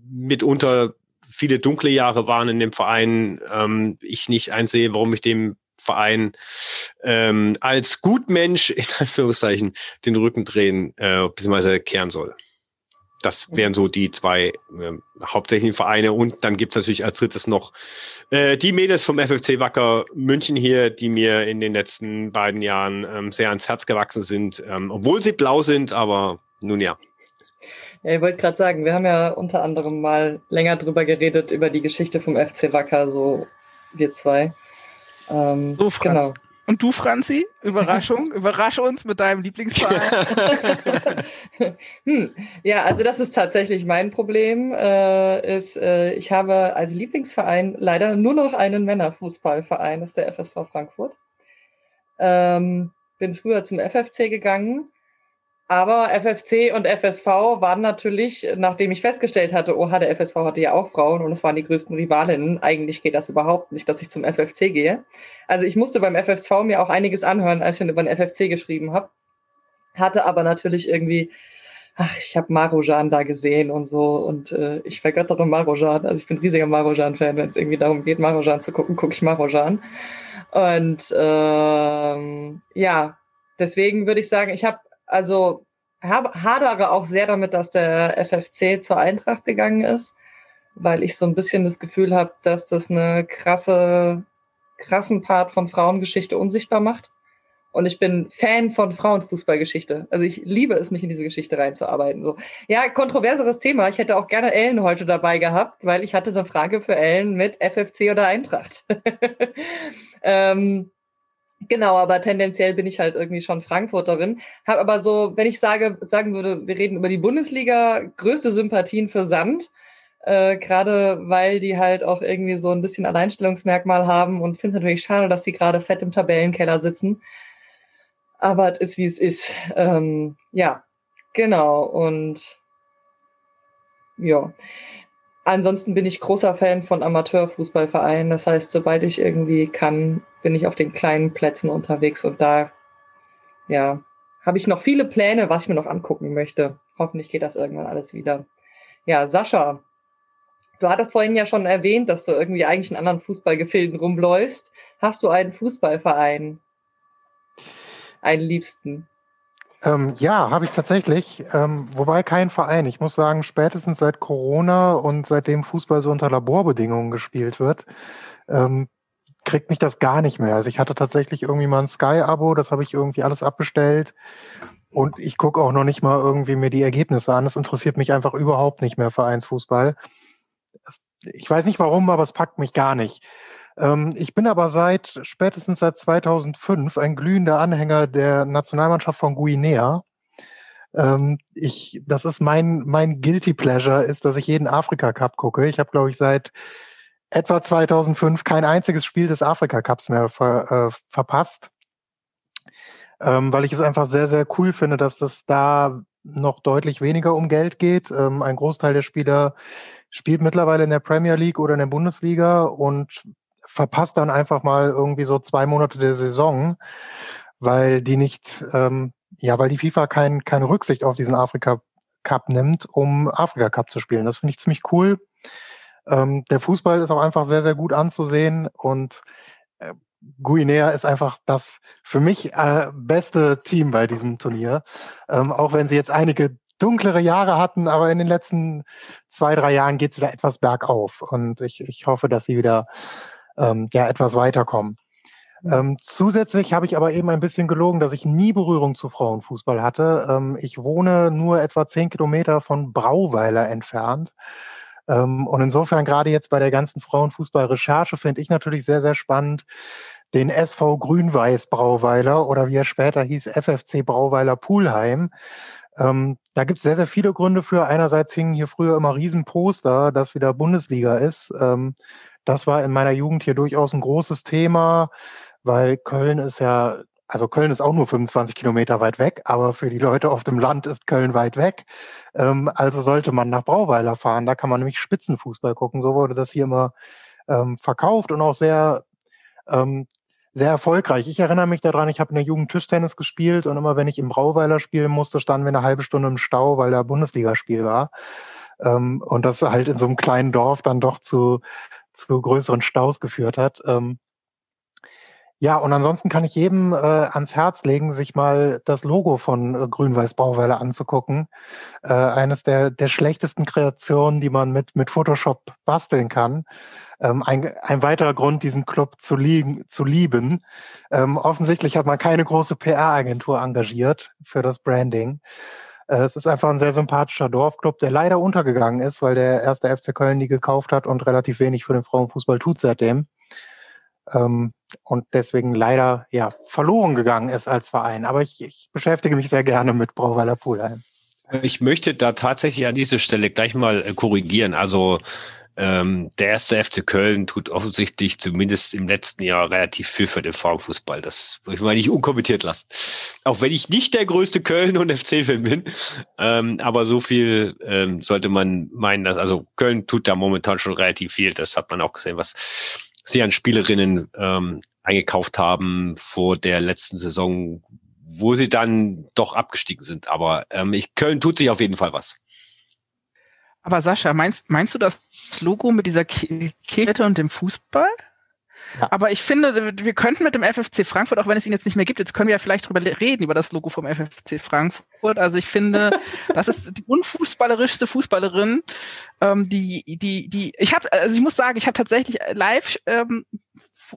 mitunter viele dunkle Jahre waren in dem Verein, ähm, ich nicht einsehe, warum ich dem Verein ähm, als Gutmensch in Anführungszeichen den Rücken drehen äh, bzw. kehren soll. Das wären so die zwei äh, hauptsächlichen Vereine. Und dann gibt's natürlich als drittes noch äh, die Mädels vom FFC Wacker München hier, die mir in den letzten beiden Jahren ähm, sehr ans Herz gewachsen sind, ähm, obwohl sie blau sind, aber nun ja. Ja, ich wollte gerade sagen, wir haben ja unter anderem mal länger drüber geredet, über die Geschichte vom FC Wacker, so wir zwei. Ähm, so, Frank. Genau. Und du, Franzi? Überraschung? Überrasch uns mit deinem Lieblingsverein. hm. Ja, also das ist tatsächlich mein Problem. Äh, ist, äh, ich habe als Lieblingsverein leider nur noch einen Männerfußballverein, das ist der FSV Frankfurt. Ähm, bin früher zum FFC gegangen aber FFC und FSV waren natürlich, nachdem ich festgestellt hatte, oh, der FSV hatte ja auch Frauen und es waren die größten Rivalinnen. Eigentlich geht das überhaupt nicht, dass ich zum FFC gehe. Also ich musste beim FFV mir auch einiges anhören, als ich dann über den FFC geschrieben habe. Hatte aber natürlich irgendwie, ach, ich habe Marojan da gesehen und so und äh, ich vergöttere Marojan. Also ich bin riesiger Marojan-Fan. Wenn es irgendwie darum geht, Marojan zu gucken, gucke ich Marojan. Und ähm, ja, deswegen würde ich sagen, ich habe also hadere auch sehr damit, dass der FFC zur Eintracht gegangen ist, weil ich so ein bisschen das Gefühl habe, dass das eine krasse, krassen Part von Frauengeschichte unsichtbar macht. Und ich bin Fan von Frauenfußballgeschichte. Also ich liebe es, mich in diese Geschichte reinzuarbeiten. So. Ja, kontroverseres Thema. Ich hätte auch gerne Ellen heute dabei gehabt, weil ich hatte eine Frage für Ellen mit FFC oder Eintracht. ähm, Genau, aber tendenziell bin ich halt irgendwie schon Frankfurterin. Hab aber so, wenn ich sage, sagen würde, wir reden über die Bundesliga, größte Sympathien für Sand. Äh, Gerade weil die halt auch irgendwie so ein bisschen Alleinstellungsmerkmal haben und finde natürlich schade, dass sie gerade fett im Tabellenkeller sitzen. Aber es ist, wie es ist. Ähm, ja, genau. Und ja. Ansonsten bin ich großer Fan von Amateurfußballvereinen. Das heißt, sobald ich irgendwie kann, bin ich auf den kleinen Plätzen unterwegs und da, ja, habe ich noch viele Pläne, was ich mir noch angucken möchte. Hoffentlich geht das irgendwann alles wieder. Ja, Sascha, du hattest vorhin ja schon erwähnt, dass du irgendwie eigentlich in anderen Fußballgefilden rumläufst. Hast du einen Fußballverein? Einen Liebsten? Ähm, ja, habe ich tatsächlich. Ähm, wobei kein Verein. Ich muss sagen, spätestens seit Corona und seitdem Fußball so unter Laborbedingungen gespielt wird, ähm, kriegt mich das gar nicht mehr. Also ich hatte tatsächlich irgendwie mal ein Sky-Abo, das habe ich irgendwie alles abbestellt. Und ich gucke auch noch nicht mal irgendwie mir die Ergebnisse an. Das interessiert mich einfach überhaupt nicht mehr, Vereinsfußball. Ich weiß nicht warum, aber es packt mich gar nicht. Ähm, ich bin aber seit spätestens seit 2005 ein glühender Anhänger der Nationalmannschaft von Guinea. Ähm, ich, das ist mein, mein Guilty Pleasure, ist, dass ich jeden Afrika Cup gucke. Ich habe, glaube ich, seit etwa 2005 kein einziges Spiel des Afrika Cups mehr ver, äh, verpasst, ähm, weil ich es einfach sehr, sehr cool finde, dass das da noch deutlich weniger um Geld geht. Ähm, ein Großteil der Spieler spielt mittlerweile in der Premier League oder in der Bundesliga und verpasst dann einfach mal irgendwie so zwei Monate der Saison, weil die nicht, ähm, ja, weil die FIFA kein, keine Rücksicht auf diesen Afrika Cup nimmt, um Afrika Cup zu spielen. Das finde ich ziemlich cool. Ähm, der Fußball ist auch einfach sehr, sehr gut anzusehen und äh, Guinea ist einfach das für mich äh, beste Team bei diesem Turnier. Ähm, auch wenn sie jetzt einige dunklere Jahre hatten, aber in den letzten zwei, drei Jahren geht es wieder etwas bergauf. Und ich, ich hoffe, dass sie wieder ähm, ja etwas weiterkommen. Ähm, zusätzlich habe ich aber eben ein bisschen gelogen, dass ich nie Berührung zu Frauenfußball hatte. Ähm, ich wohne nur etwa zehn Kilometer von Brauweiler entfernt. Ähm, und insofern gerade jetzt bei der ganzen Frauenfußball-Recherche finde ich natürlich sehr, sehr spannend, den SV Grün-Weiß Brauweiler oder wie er später hieß, FFC Brauweiler Pulheim. Ähm, da gibt es sehr, sehr viele Gründe für. Einerseits hingen hier früher immer Riesenposter, dass wieder Bundesliga ist. Ähm, das war in meiner Jugend hier durchaus ein großes Thema, weil Köln ist ja, also Köln ist auch nur 25 Kilometer weit weg, aber für die Leute auf dem Land ist Köln weit weg. Ähm, also sollte man nach Brauweiler fahren. Da kann man nämlich Spitzenfußball gucken. So wurde das hier immer ähm, verkauft und auch sehr ähm, sehr erfolgreich. Ich erinnere mich daran, ich habe in der Jugend Tischtennis gespielt und immer wenn ich im Brauweiler spielen musste, standen wir eine halbe Stunde im Stau, weil da Bundesligaspiel war. Ähm, und das halt in so einem kleinen Dorf dann doch zu zu größeren Staus geführt hat. Ähm, ja, und ansonsten kann ich jedem äh, ans Herz legen, sich mal das Logo von äh, Grün-Weiß Brauweiler anzugucken. Äh, eines der, der schlechtesten Kreationen, die man mit, mit Photoshop basteln kann. Ähm, ein, ein weiterer Grund, diesen Club zu, liegen, zu lieben. Ähm, offensichtlich hat man keine große PR-Agentur engagiert für das Branding. Äh, es ist einfach ein sehr sympathischer Dorfclub, der leider untergegangen ist, weil der erste FC Köln die gekauft hat und relativ wenig für den Frauenfußball tut seitdem. Ähm, und deswegen leider ja verloren gegangen ist als Verein. Aber ich, ich beschäftige mich sehr gerne mit Brauweiler Pulheim. Ich möchte da tatsächlich an dieser Stelle gleich mal äh, korrigieren. Also ähm, der erste FC Köln tut offensichtlich zumindest im letzten Jahr relativ viel für den Frauenfußball. Das will ich mal nicht unkommentiert lassen. Auch wenn ich nicht der größte Köln- und FC-Fan bin. Ähm, aber so viel ähm, sollte man meinen, dass, also Köln tut da momentan schon relativ viel. Das hat man auch gesehen, was an Spielerinnen ähm, eingekauft haben vor der letzten Saison, wo sie dann doch abgestiegen sind. Aber ähm, ich, Köln tut sich auf jeden Fall was. Aber Sascha, meinst, meinst du das Logo mit dieser Kette und dem Fußball? Ja. Aber ich finde, wir könnten mit dem FFC Frankfurt, auch wenn es ihn jetzt nicht mehr gibt, jetzt können wir ja vielleicht drüber reden, über das Logo vom FFC Frankfurt. Also ich finde, das ist die unfußballerischste Fußballerin, ähm, die, die, die, ich habe, also ich muss sagen, ich habe tatsächlich live ähm,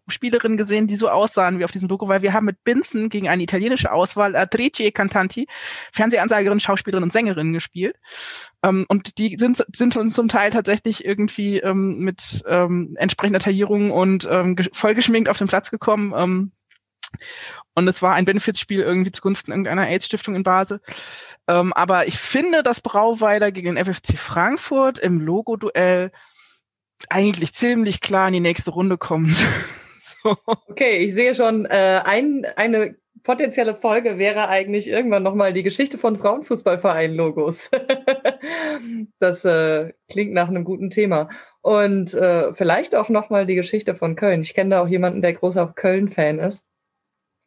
Spielerinnen gesehen, die so aussahen wie auf diesem Logo, weil wir haben mit Binzen gegen eine italienische Auswahl, Adrecie Cantanti, Fernsehansagerin, Schauspielerin und Sängerin gespielt. Ähm, und die sind, sind zum Teil tatsächlich irgendwie ähm, mit ähm, entsprechender Taillierung und ähm, vollgeschminkt auf den Platz gekommen. Ähm, und es war ein Benefizspiel irgendwie zugunsten irgendeiner AIDS-Stiftung in Basel. Ähm, aber ich finde, dass Brauweiler gegen den FFC Frankfurt im Logo-Duell eigentlich ziemlich klar in die nächste Runde kommt. so. Okay, ich sehe schon, äh, ein, eine potenzielle Folge wäre eigentlich irgendwann nochmal die Geschichte von Frauenfußballverein-Logos. das äh, klingt nach einem guten Thema. Und äh, vielleicht auch nochmal die Geschichte von Köln. Ich kenne da auch jemanden, der großer Köln-Fan ist,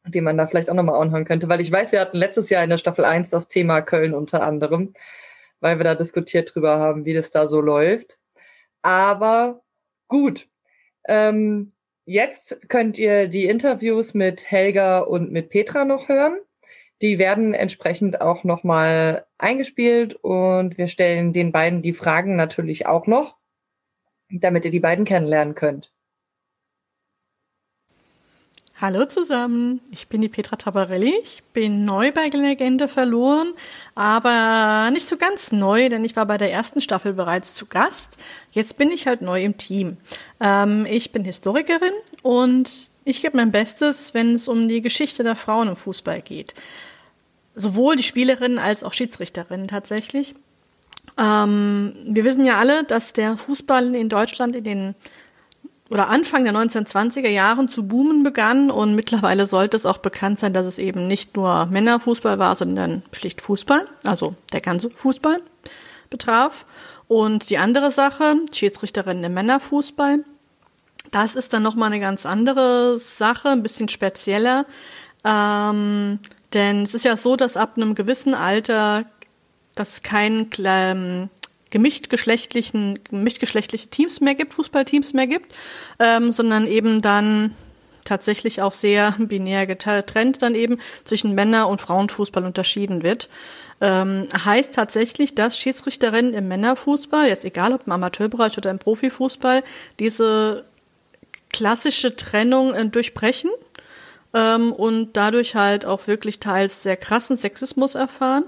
den man da vielleicht auch nochmal anhören könnte, weil ich weiß, wir hatten letztes Jahr in der Staffel 1 das Thema Köln unter anderem, weil wir da diskutiert drüber haben, wie das da so läuft. Aber gut. Ähm, jetzt könnt ihr die Interviews mit Helga und mit Petra noch hören. Die werden entsprechend auch nochmal eingespielt und wir stellen den beiden die Fragen natürlich auch noch, damit ihr die beiden kennenlernen könnt. Hallo zusammen, ich bin die Petra Tabarelli. Ich bin neu bei Legende verloren, aber nicht so ganz neu, denn ich war bei der ersten Staffel bereits zu Gast. Jetzt bin ich halt neu im Team. Ähm, ich bin Historikerin und ich gebe mein Bestes, wenn es um die Geschichte der Frauen im Fußball geht. Sowohl die Spielerinnen als auch Schiedsrichterinnen tatsächlich. Ähm, wir wissen ja alle, dass der Fußball in Deutschland in den oder Anfang der 1920er Jahren zu boomen begann und mittlerweile sollte es auch bekannt sein, dass es eben nicht nur Männerfußball war, sondern schlicht Fußball, also der ganze Fußball betraf. Und die andere Sache, Schiedsrichterinnen im Männerfußball, das ist dann nochmal eine ganz andere Sache, ein bisschen spezieller. Ähm, denn es ist ja so, dass ab einem gewissen Alter dass kein ähm, gemischtgeschlechtlichen, gemischtgeschlechtliche Teams mehr gibt, Fußballteams mehr gibt, ähm, sondern eben dann tatsächlich auch sehr binär getrennt dann eben zwischen Männer- und Frauenfußball unterschieden wird. Ähm, heißt tatsächlich, dass Schiedsrichterinnen im Männerfußball, jetzt egal ob im Amateurbereich oder im Profifußball, diese klassische Trennung äh, durchbrechen ähm, und dadurch halt auch wirklich teils sehr krassen Sexismus erfahren.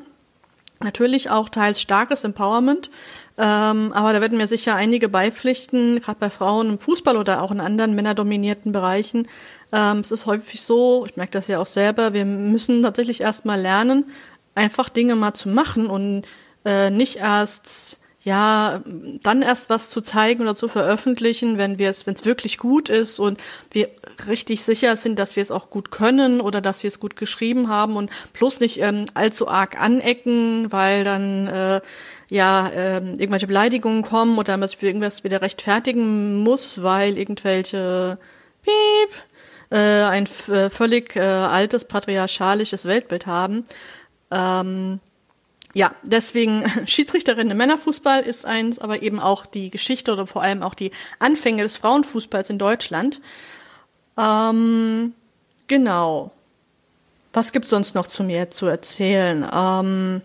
Natürlich auch teils starkes Empowerment, ähm, aber da werden mir sicher einige beipflichten, gerade bei Frauen im Fußball oder auch in anderen männerdominierten Bereichen. Ähm, es ist häufig so, ich merke das ja auch selber, wir müssen tatsächlich erstmal lernen, einfach Dinge mal zu machen und äh, nicht erst ja, dann erst was zu zeigen oder zu veröffentlichen, wenn wir es, wenn es wirklich gut ist und wir richtig sicher sind, dass wir es auch gut können oder dass wir es gut geschrieben haben und bloß nicht ähm, allzu arg anecken, weil dann äh, ja äh, irgendwelche Beleidigungen kommen oder man sich für irgendwas wieder rechtfertigen muss, weil irgendwelche Piep äh, ein äh, völlig äh, altes patriarchalisches Weltbild haben. Ähm, ja, deswegen Schiedsrichterin im Männerfußball ist eins, aber eben auch die Geschichte oder vor allem auch die Anfänge des Frauenfußballs in Deutschland. Ähm, genau. Was gibt's sonst noch zu mir zu erzählen? Ähm,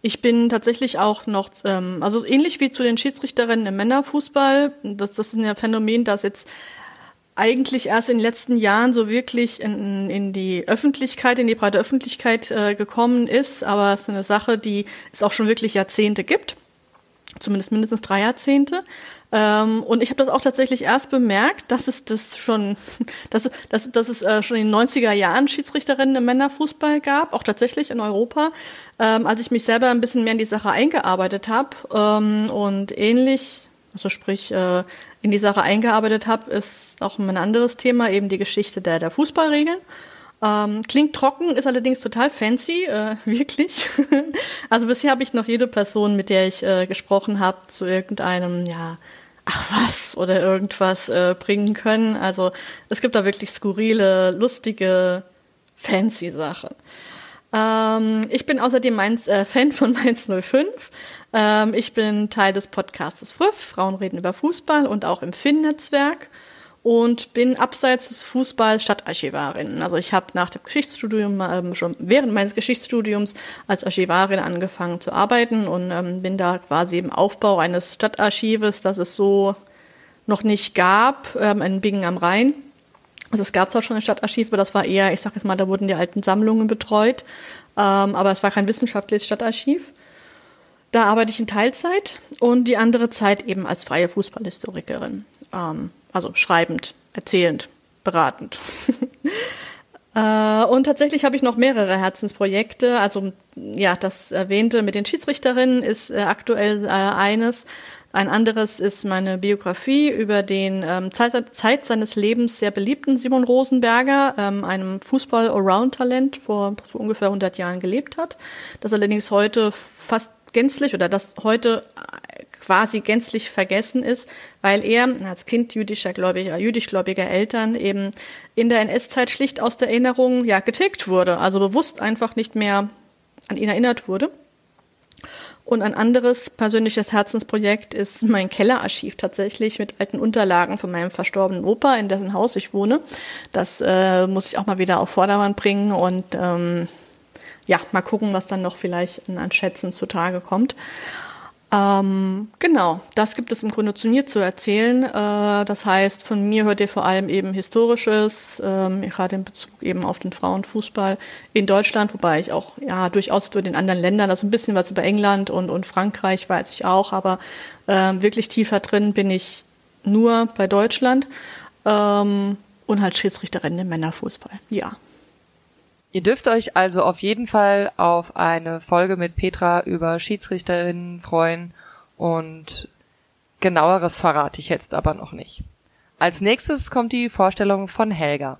ich bin tatsächlich auch noch, ähm, also ähnlich wie zu den Schiedsrichterinnen im Männerfußball, das, das ist ein Phänomen, das jetzt eigentlich erst in den letzten Jahren so wirklich in, in die Öffentlichkeit, in die breite Öffentlichkeit äh, gekommen ist. Aber es ist eine Sache, die es auch schon wirklich Jahrzehnte gibt. Zumindest mindestens drei Jahrzehnte. Ähm, und ich habe das auch tatsächlich erst bemerkt, dass es das schon, dass, dass, dass es äh, schon in den 90er Jahren Schiedsrichterinnen im Männerfußball gab, auch tatsächlich in Europa, ähm, als ich mich selber ein bisschen mehr in die Sache eingearbeitet habe. Ähm, und ähnlich, also sprich, äh, in die Sache eingearbeitet habe, ist auch ein anderes Thema, eben die Geschichte der, der Fußballregeln. Ähm, klingt trocken, ist allerdings total fancy, äh, wirklich. also bisher habe ich noch jede Person, mit der ich äh, gesprochen habe, zu irgendeinem, ja, ach was oder irgendwas äh, bringen können. Also es gibt da wirklich skurrile, lustige, fancy Sachen. Ähm, ich bin außerdem Mainz, äh, Fan von Mainz 05. Ähm, ich bin Teil des Podcastes FRIF, Frauen reden über Fußball und auch im Finn-Netzwerk und bin abseits des Fußballs Stadtarchivarin. Also ich habe nach dem Geschichtsstudium ähm, schon während meines Geschichtsstudiums als Archivarin angefangen zu arbeiten und ähm, bin da quasi im Aufbau eines Stadtarchives, das es so noch nicht gab, ähm, in Bingen am Rhein. Also es gab zwar schon ein Stadtarchiv, aber das war eher, ich sage jetzt mal, da wurden die alten Sammlungen betreut, ähm, aber es war kein wissenschaftliches Stadtarchiv. Da arbeite ich in Teilzeit und die andere Zeit eben als freie Fußballhistorikerin. Ähm, also schreibend, erzählend, beratend. Äh, und tatsächlich habe ich noch mehrere Herzensprojekte. Also ja, das erwähnte mit den Schiedsrichterinnen ist äh, aktuell äh, eines. Ein anderes ist meine Biografie über den ähm, Zeit, Zeit, seines Lebens sehr beliebten Simon Rosenberger, ähm, einem Fußball-Around-Talent, vor, vor ungefähr 100 Jahren gelebt hat, das allerdings heute fast gänzlich oder das heute quasi gänzlich vergessen ist, weil er als Kind jüdischer gläubiger, jüdischgläubiger Eltern eben in der NS-Zeit schlicht aus der Erinnerung ja getilgt wurde, also bewusst einfach nicht mehr an ihn erinnert wurde. Und ein anderes persönliches Herzensprojekt ist mein Kellerarchiv tatsächlich mit alten Unterlagen von meinem verstorbenen Opa, in dessen Haus ich wohne. Das äh, muss ich auch mal wieder auf Vordermann bringen und ähm, ja, mal gucken, was dann noch vielleicht an Schätzen zutage kommt. Ähm, genau, das gibt es im Grunde zu mir zu erzählen. Äh, das heißt, von mir hört ihr vor allem eben Historisches, ähm, gerade in Bezug eben auf den Frauenfußball in Deutschland, wobei ich auch ja durchaus durch den anderen Ländern, also ein bisschen was über England und, und Frankreich weiß ich auch, aber ähm, wirklich tiefer drin bin ich nur bei Deutschland ähm, und halt Schiedsrichterin im Männerfußball. Ja. Ihr dürft euch also auf jeden Fall auf eine Folge mit Petra über Schiedsrichterinnen freuen und genaueres verrate ich jetzt aber noch nicht. Als nächstes kommt die Vorstellung von Helga.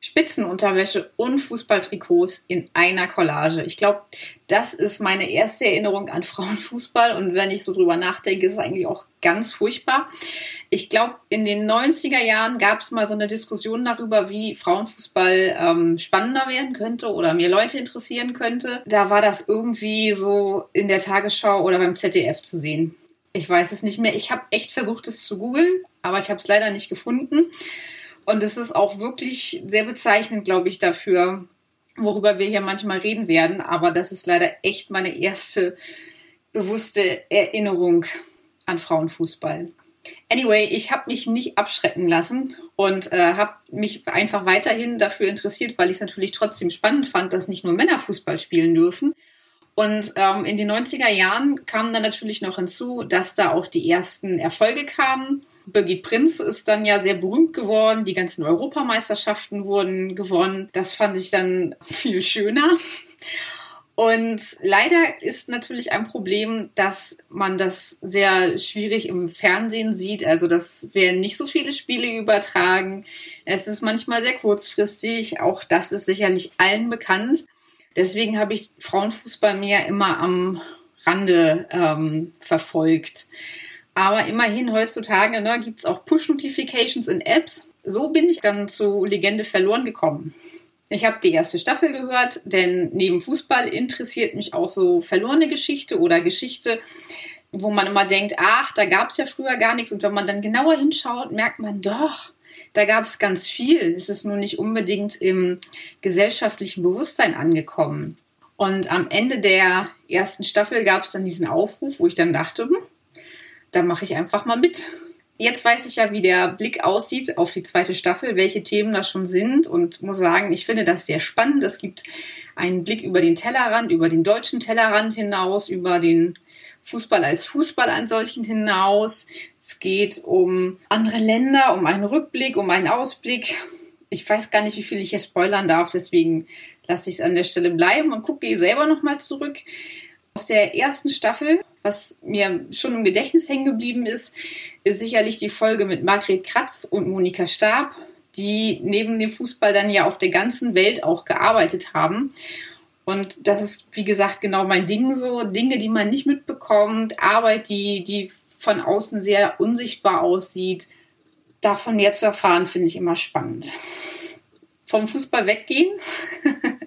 Spitzenunterwäsche und Fußballtrikots in einer Collage. Ich glaube, das ist meine erste Erinnerung an Frauenfußball und wenn ich so drüber nachdenke, ist es eigentlich auch ganz furchtbar. Ich glaube, in den 90er Jahren gab es mal so eine Diskussion darüber, wie Frauenfußball ähm, spannender werden könnte oder mehr Leute interessieren könnte. Da war das irgendwie so in der Tagesschau oder beim ZDF zu sehen. Ich weiß es nicht mehr. Ich habe echt versucht, es zu googeln, aber ich habe es leider nicht gefunden. Und es ist auch wirklich sehr bezeichnend, glaube ich, dafür, worüber wir hier manchmal reden werden. Aber das ist leider echt meine erste bewusste Erinnerung an Frauenfußball. Anyway, ich habe mich nicht abschrecken lassen und äh, habe mich einfach weiterhin dafür interessiert, weil ich es natürlich trotzdem spannend fand, dass nicht nur Männer Fußball spielen dürfen. Und ähm, in den 90er Jahren kam dann natürlich noch hinzu, dass da auch die ersten Erfolge kamen. Birgit Prinz ist dann ja sehr berühmt geworden. Die ganzen Europameisterschaften wurden gewonnen. Das fand ich dann viel schöner. Und leider ist natürlich ein Problem, dass man das sehr schwierig im Fernsehen sieht. Also das werden nicht so viele Spiele übertragen. Es ist manchmal sehr kurzfristig. Auch das ist sicherlich allen bekannt. Deswegen habe ich Frauenfußball mehr immer am Rande ähm, verfolgt. Aber immerhin heutzutage ne, gibt es auch Push-Notifications in Apps. So bin ich dann zu Legende verloren gekommen. Ich habe die erste Staffel gehört, denn neben Fußball interessiert mich auch so verlorene Geschichte oder Geschichte, wo man immer denkt, ach, da gab es ja früher gar nichts. Und wenn man dann genauer hinschaut, merkt man doch, da gab es ganz viel. Es ist nur nicht unbedingt im gesellschaftlichen Bewusstsein angekommen. Und am Ende der ersten Staffel gab es dann diesen Aufruf, wo ich dann dachte, hm, dann mache ich einfach mal mit. Jetzt weiß ich ja, wie der Blick aussieht auf die zweite Staffel, welche Themen da schon sind und muss sagen, ich finde das sehr spannend. Es gibt einen Blick über den Tellerrand, über den deutschen Tellerrand hinaus, über den Fußball als Fußball an solchen hinaus. Es geht um andere Länder, um einen Rückblick, um einen Ausblick. Ich weiß gar nicht, wie viel ich hier spoilern darf, deswegen lasse ich es an der Stelle bleiben und gucke selber nochmal zurück. Aus der ersten Staffel, was mir schon im Gedächtnis hängen geblieben ist, ist sicherlich die Folge mit Margret Kratz und Monika Stab, die neben dem Fußball dann ja auf der ganzen Welt auch gearbeitet haben und das ist, wie gesagt, genau mein Ding so. Dinge, die man nicht mitbekommt, Arbeit, die, die von außen sehr unsichtbar aussieht. Davon mehr zu erfahren, finde ich immer spannend. Vom Fußball weggehen.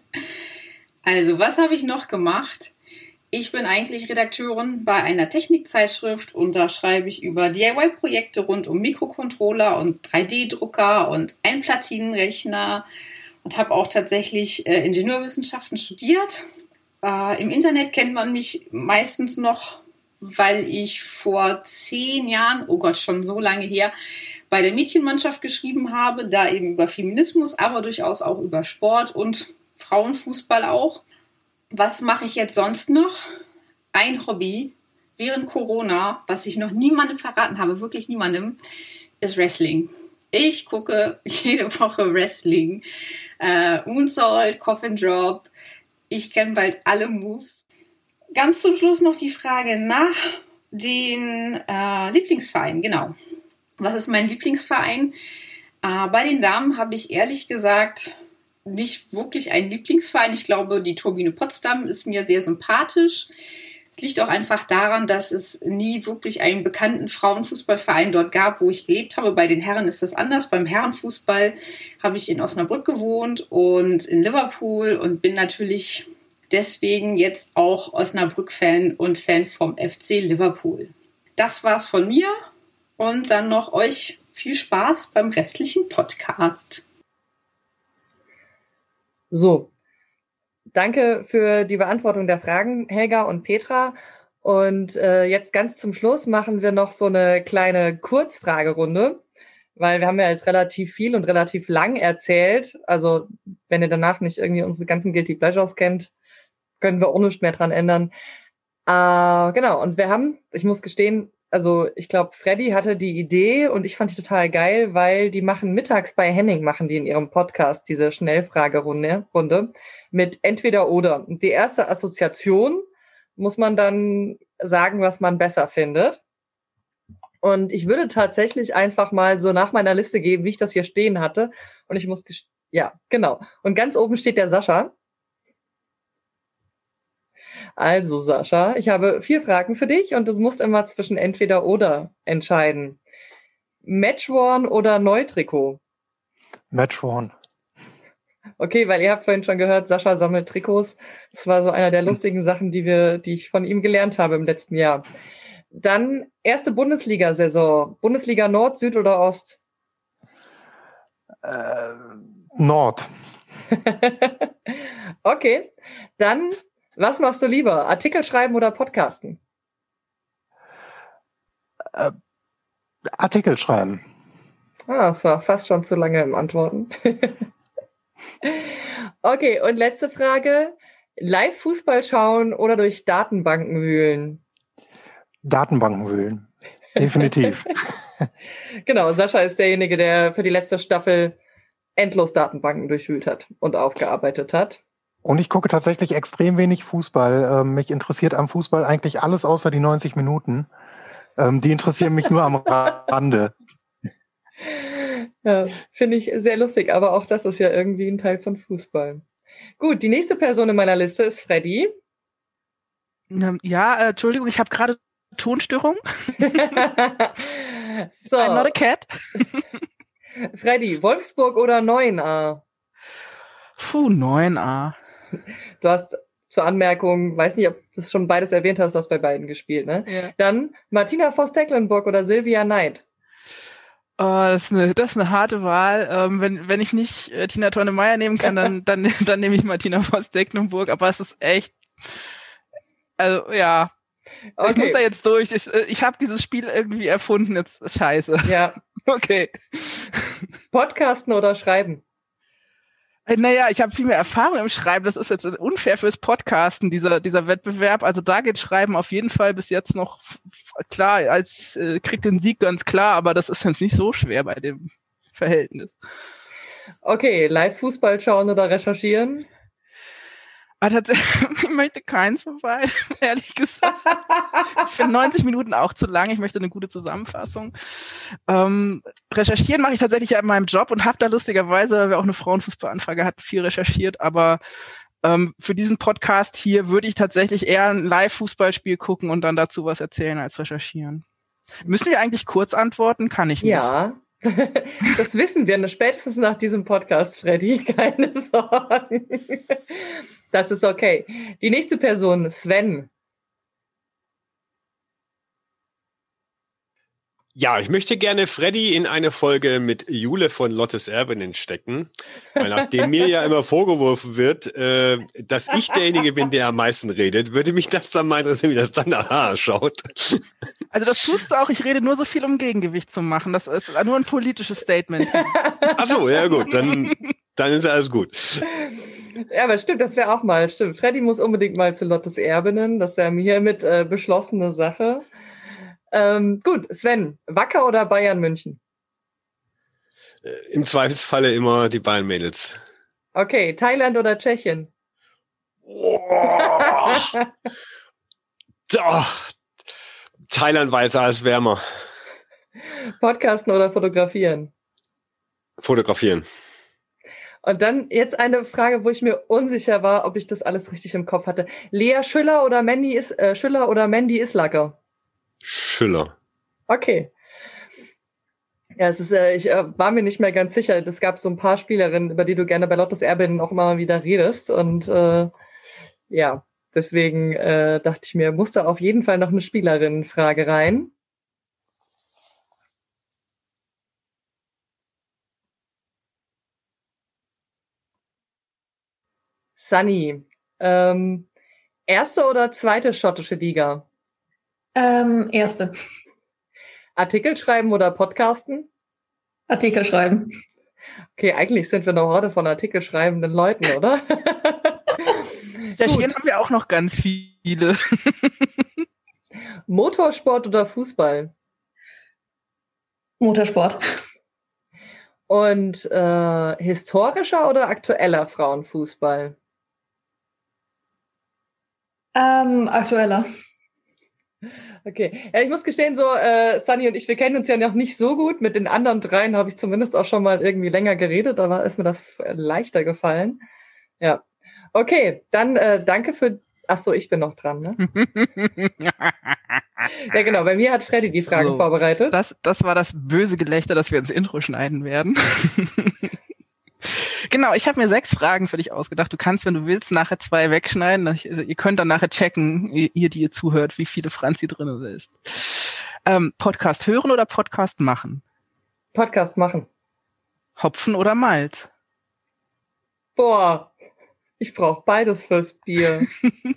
also, was habe ich noch gemacht? Ich bin eigentlich Redakteurin bei einer Technikzeitschrift und da schreibe ich über DIY-Projekte rund um Mikrocontroller und 3D-Drucker und Einplatinenrechner und habe auch tatsächlich äh, Ingenieurwissenschaften studiert. Äh, Im Internet kennt man mich meistens noch, weil ich vor zehn Jahren, oh Gott, schon so lange her, bei der Mädchenmannschaft geschrieben habe, da eben über Feminismus, aber durchaus auch über Sport und Frauenfußball auch. Was mache ich jetzt sonst noch? Ein Hobby während Corona, was ich noch niemandem verraten habe, wirklich niemandem, ist Wrestling. Ich gucke jede Woche Wrestling. Äh, Moonsault, Coffin Drop. Ich kenne bald alle Moves. Ganz zum Schluss noch die Frage nach den äh, Lieblingsvereinen. Genau. Was ist mein Lieblingsverein? Äh, bei den Damen habe ich ehrlich gesagt nicht wirklich einen Lieblingsverein. Ich glaube, die Turbine Potsdam ist mir sehr sympathisch. Es liegt auch einfach daran, dass es nie wirklich einen bekannten Frauenfußballverein dort gab, wo ich gelebt habe. Bei den Herren ist das anders. Beim Herrenfußball habe ich in Osnabrück gewohnt und in Liverpool und bin natürlich deswegen jetzt auch Osnabrück-Fan und Fan vom FC Liverpool. Das war's von mir und dann noch euch viel Spaß beim restlichen Podcast. So, Danke für die Beantwortung der Fragen, Helga und Petra. Und äh, jetzt ganz zum Schluss machen wir noch so eine kleine Kurzfragerunde, weil wir haben ja jetzt relativ viel und relativ lang erzählt. Also wenn ihr danach nicht irgendwie unsere ganzen Guilty Pleasures kennt, können wir auch nichts mehr dran ändern. Äh, genau, und wir haben, ich muss gestehen, also ich glaube, Freddy hatte die Idee und ich fand die total geil, weil die machen mittags bei Henning, machen die in ihrem Podcast diese Schnellfragerunde. Runde mit entweder oder. Die erste Assoziation muss man dann sagen, was man besser findet. Und ich würde tatsächlich einfach mal so nach meiner Liste gehen, wie ich das hier stehen hatte. Und ich muss, ja, genau. Und ganz oben steht der Sascha. Also, Sascha, ich habe vier Fragen für dich und du musst immer zwischen entweder oder entscheiden. Matchworn oder Neutrikot? Matchworn. Okay, weil ihr habt vorhin schon gehört, Sascha sammelt Trikots. Das war so einer der lustigen Sachen, die wir, die ich von ihm gelernt habe im letzten Jahr. Dann erste Bundesliga-Saison. Bundesliga Nord, Süd oder Ost? Äh, Nord. okay. Dann, was machst du lieber? Artikel schreiben oder podcasten? Äh, Artikel schreiben. Ah, das war fast schon zu lange im Antworten. Okay, und letzte Frage. Live-Fußball schauen oder durch Datenbanken wühlen? Datenbanken wühlen. Definitiv. genau, Sascha ist derjenige, der für die letzte Staffel endlos Datenbanken durchwühlt hat und aufgearbeitet hat. Und ich gucke tatsächlich extrem wenig Fußball. Ähm, mich interessiert am Fußball eigentlich alles außer die 90 Minuten. Ähm, die interessieren mich nur am Rande. Ja, finde ich sehr lustig, aber auch das ist ja irgendwie ein Teil von Fußball. Gut, die nächste Person in meiner Liste ist Freddy. Ähm, ja, äh, Entschuldigung, ich habe gerade Tonstörung. so. I'm not a cat. Freddy, Wolfsburg oder 9a? Puh, 9a. Du hast zur Anmerkung, weiß nicht, ob du das schon beides erwähnt hast, du hast bei beiden gespielt, ne? Ja. Dann Martina Voss-Tecklenburg oder Silvia Knight? Oh, das, ist eine, das ist eine harte Wahl. Ähm, wenn, wenn ich nicht äh, Tina Tonne Meyer nehmen kann, dann, dann, dann nehme ich Martina Voss Decklenburg. Aber es ist echt, also ja. Okay. Ich muss da jetzt durch. Ich, äh, ich habe dieses Spiel irgendwie erfunden. Jetzt scheiße. Ja. Okay. Podcasten oder schreiben? Naja, ich habe viel mehr Erfahrung im Schreiben. Das ist jetzt unfair fürs Podcasten, dieser, dieser Wettbewerb. Also da geht Schreiben auf jeden Fall bis jetzt noch klar, als äh, kriegt den Sieg ganz klar, aber das ist jetzt nicht so schwer bei dem Verhältnis. Okay, Live-Fußball schauen oder recherchieren? Ah, ich möchte keins von beiden, ehrlich gesagt. ich finde 90 Minuten auch zu lang. Ich möchte eine gute Zusammenfassung. Ähm, recherchieren mache ich tatsächlich ja in meinem Job und habe da lustigerweise, weil wir auch eine Frauenfußballanfrage hatten, viel recherchiert. Aber ähm, für diesen Podcast hier würde ich tatsächlich eher ein Live-Fußballspiel gucken und dann dazu was erzählen als recherchieren. Müssen wir eigentlich kurz antworten? Kann ich nicht. Ja, das wissen wir spätestens nach diesem Podcast, Freddy. Keine Sorgen. Das ist okay. Die nächste Person, Sven. Ja, ich möchte gerne Freddy in eine Folge mit Jule von Lottes Erbinnen stecken, weil nachdem mir ja immer vorgeworfen wird, äh, dass ich derjenige bin, der am meisten redet, würde mich das dann mal interessieren, wie das dann nachher schaut. Also das tust du auch, ich rede nur so viel, um Gegengewicht zu machen. Das ist nur ein politisches Statement. Ach so, ja gut, dann, dann ist alles gut. Ja, aber stimmt, das wäre auch mal, stimmt. Freddy muss unbedingt mal zu Lottes Erbinnen, das ja hiermit äh, beschlossene Sache. Ähm, gut, Sven, Wacker oder Bayern München? Äh, Im Zweifelsfalle immer die Bayern-Mädels. Okay, Thailand oder Tschechien? Oh. Doch. Thailand weißer als wärmer. Podcasten oder fotografieren? Fotografieren. Und dann jetzt eine Frage, wo ich mir unsicher war, ob ich das alles richtig im Kopf hatte. Lea Schüller oder Mandy ist äh, Schüller oder Mandy Islacker? Schiller. Okay. Ja, es ist, äh, ich äh, war mir nicht mehr ganz sicher. Es gab so ein paar Spielerinnen, über die du gerne bei Lottes Erbin auch immer wieder redest. Und äh, ja, deswegen äh, dachte ich mir, muss da auf jeden Fall noch eine Spielerinnenfrage rein. Sunny, ähm, erste oder zweite schottische Liga? Ähm, erste. Artikel schreiben oder podcasten? Artikel schreiben. Okay, eigentlich sind wir eine Horde von Artikel schreibenden Leuten, oder? Recherchieren haben wir auch noch ganz viele. Motorsport oder Fußball? Motorsport. Und äh, historischer oder aktueller Frauenfußball? Ähm, aktueller. Okay. Ja, ich muss gestehen, so äh, Sunny und ich, wir kennen uns ja noch nicht so gut. Mit den anderen dreien habe ich zumindest auch schon mal irgendwie länger geredet, aber ist mir das leichter gefallen. Ja. Okay, dann äh, danke für. Ach so, ich bin noch dran, ne? ja, genau. Bei mir hat Freddy die Fragen so, vorbereitet. Das, das war das böse Gelächter, das wir ins Intro schneiden werden. Genau, ich habe mir sechs Fragen für dich ausgedacht. Du kannst, wenn du willst, nachher zwei wegschneiden. Ihr könnt dann nachher checken, ihr, die ihr zuhört, wie viele Franzi drin ist. Ähm, Podcast hören oder Podcast machen? Podcast machen. Hopfen oder Malz? Boah, ich brauche beides fürs Bier.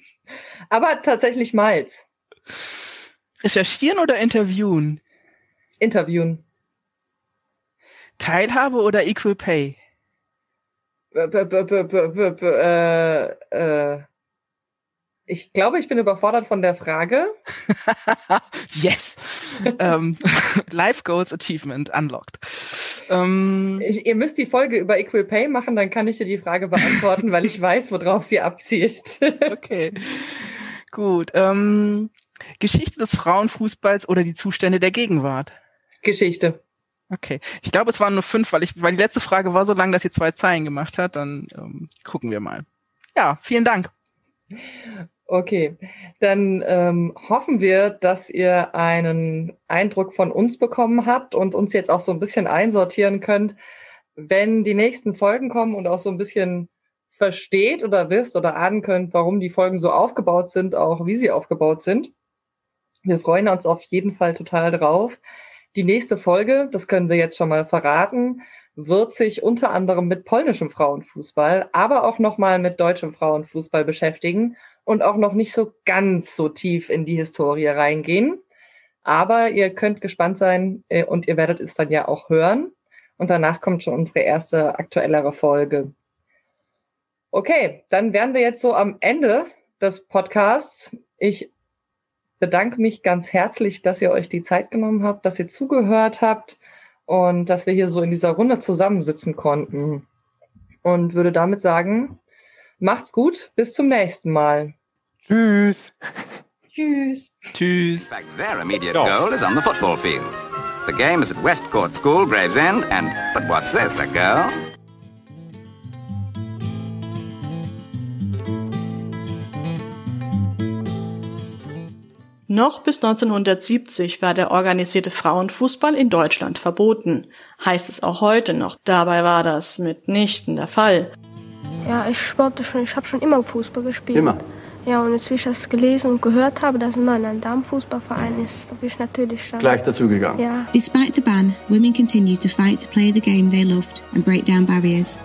Aber tatsächlich Malz. Recherchieren oder interviewen? Interviewen. Teilhabe oder Equal Pay? Äh, äh, ich glaube, ich bin überfordert von der Frage. yes. um, Life Goals Achievement unlocked. Um, ich, ihr müsst die Folge über Equal Pay machen, dann kann ich dir die Frage beantworten, weil ich weiß, worauf sie abzielt. okay. Gut. Um, Geschichte des Frauenfußballs oder die Zustände der Gegenwart? Geschichte. Okay. Ich glaube, es waren nur fünf, weil ich, weil die letzte Frage war so lang, dass sie zwei Zeilen gemacht hat. Dann ähm, gucken wir mal. Ja, vielen Dank. Okay, dann ähm, hoffen wir, dass ihr einen Eindruck von uns bekommen habt und uns jetzt auch so ein bisschen einsortieren könnt, wenn die nächsten Folgen kommen und auch so ein bisschen versteht oder wisst oder ahnen könnt, warum die Folgen so aufgebaut sind, auch wie sie aufgebaut sind. Wir freuen uns auf jeden Fall total drauf. Die nächste Folge, das können wir jetzt schon mal verraten, wird sich unter anderem mit polnischem Frauenfußball, aber auch nochmal mit deutschem Frauenfußball beschäftigen. und auch noch nicht so ganz so tief in die Historie reingehen. Aber ihr könnt gespannt sein äh, und ihr werdet es dann ja auch hören. Und danach kommt schon unsere erste aktuellere Folge. Okay, dann wären wir jetzt so am Ende des Podcasts. Ich bedanke mich ganz herzlich, dass ihr euch die Zeit genommen habt, dass ihr zugehört habt und dass wir hier so in dieser Runde zusammensitzen konnten. Und würde damit sagen, macht's gut, bis zum nächsten Mal. Tschüss. Tschüss. Tschüss. fact, their immediate goal is on the football field. The game is at Westcourt School, Gravesend, and but what's this, a girl? Noch bis 1970 war der organisierte Frauenfußball in Deutschland verboten. Heißt es auch heute noch. Dabei war das mitnichten der Fall. Ja, ich sporte schon, ich habe schon immer Fußball gespielt. Immer? Ja, und jetzt, wie ich das gelesen und gehört habe, dass ein neuer Damenfußballverein ist, da bin ich natürlich dann. Gleich dazugegangen. Ja. Despite the ban, women continued to fight to play the game they loved and break down barriers.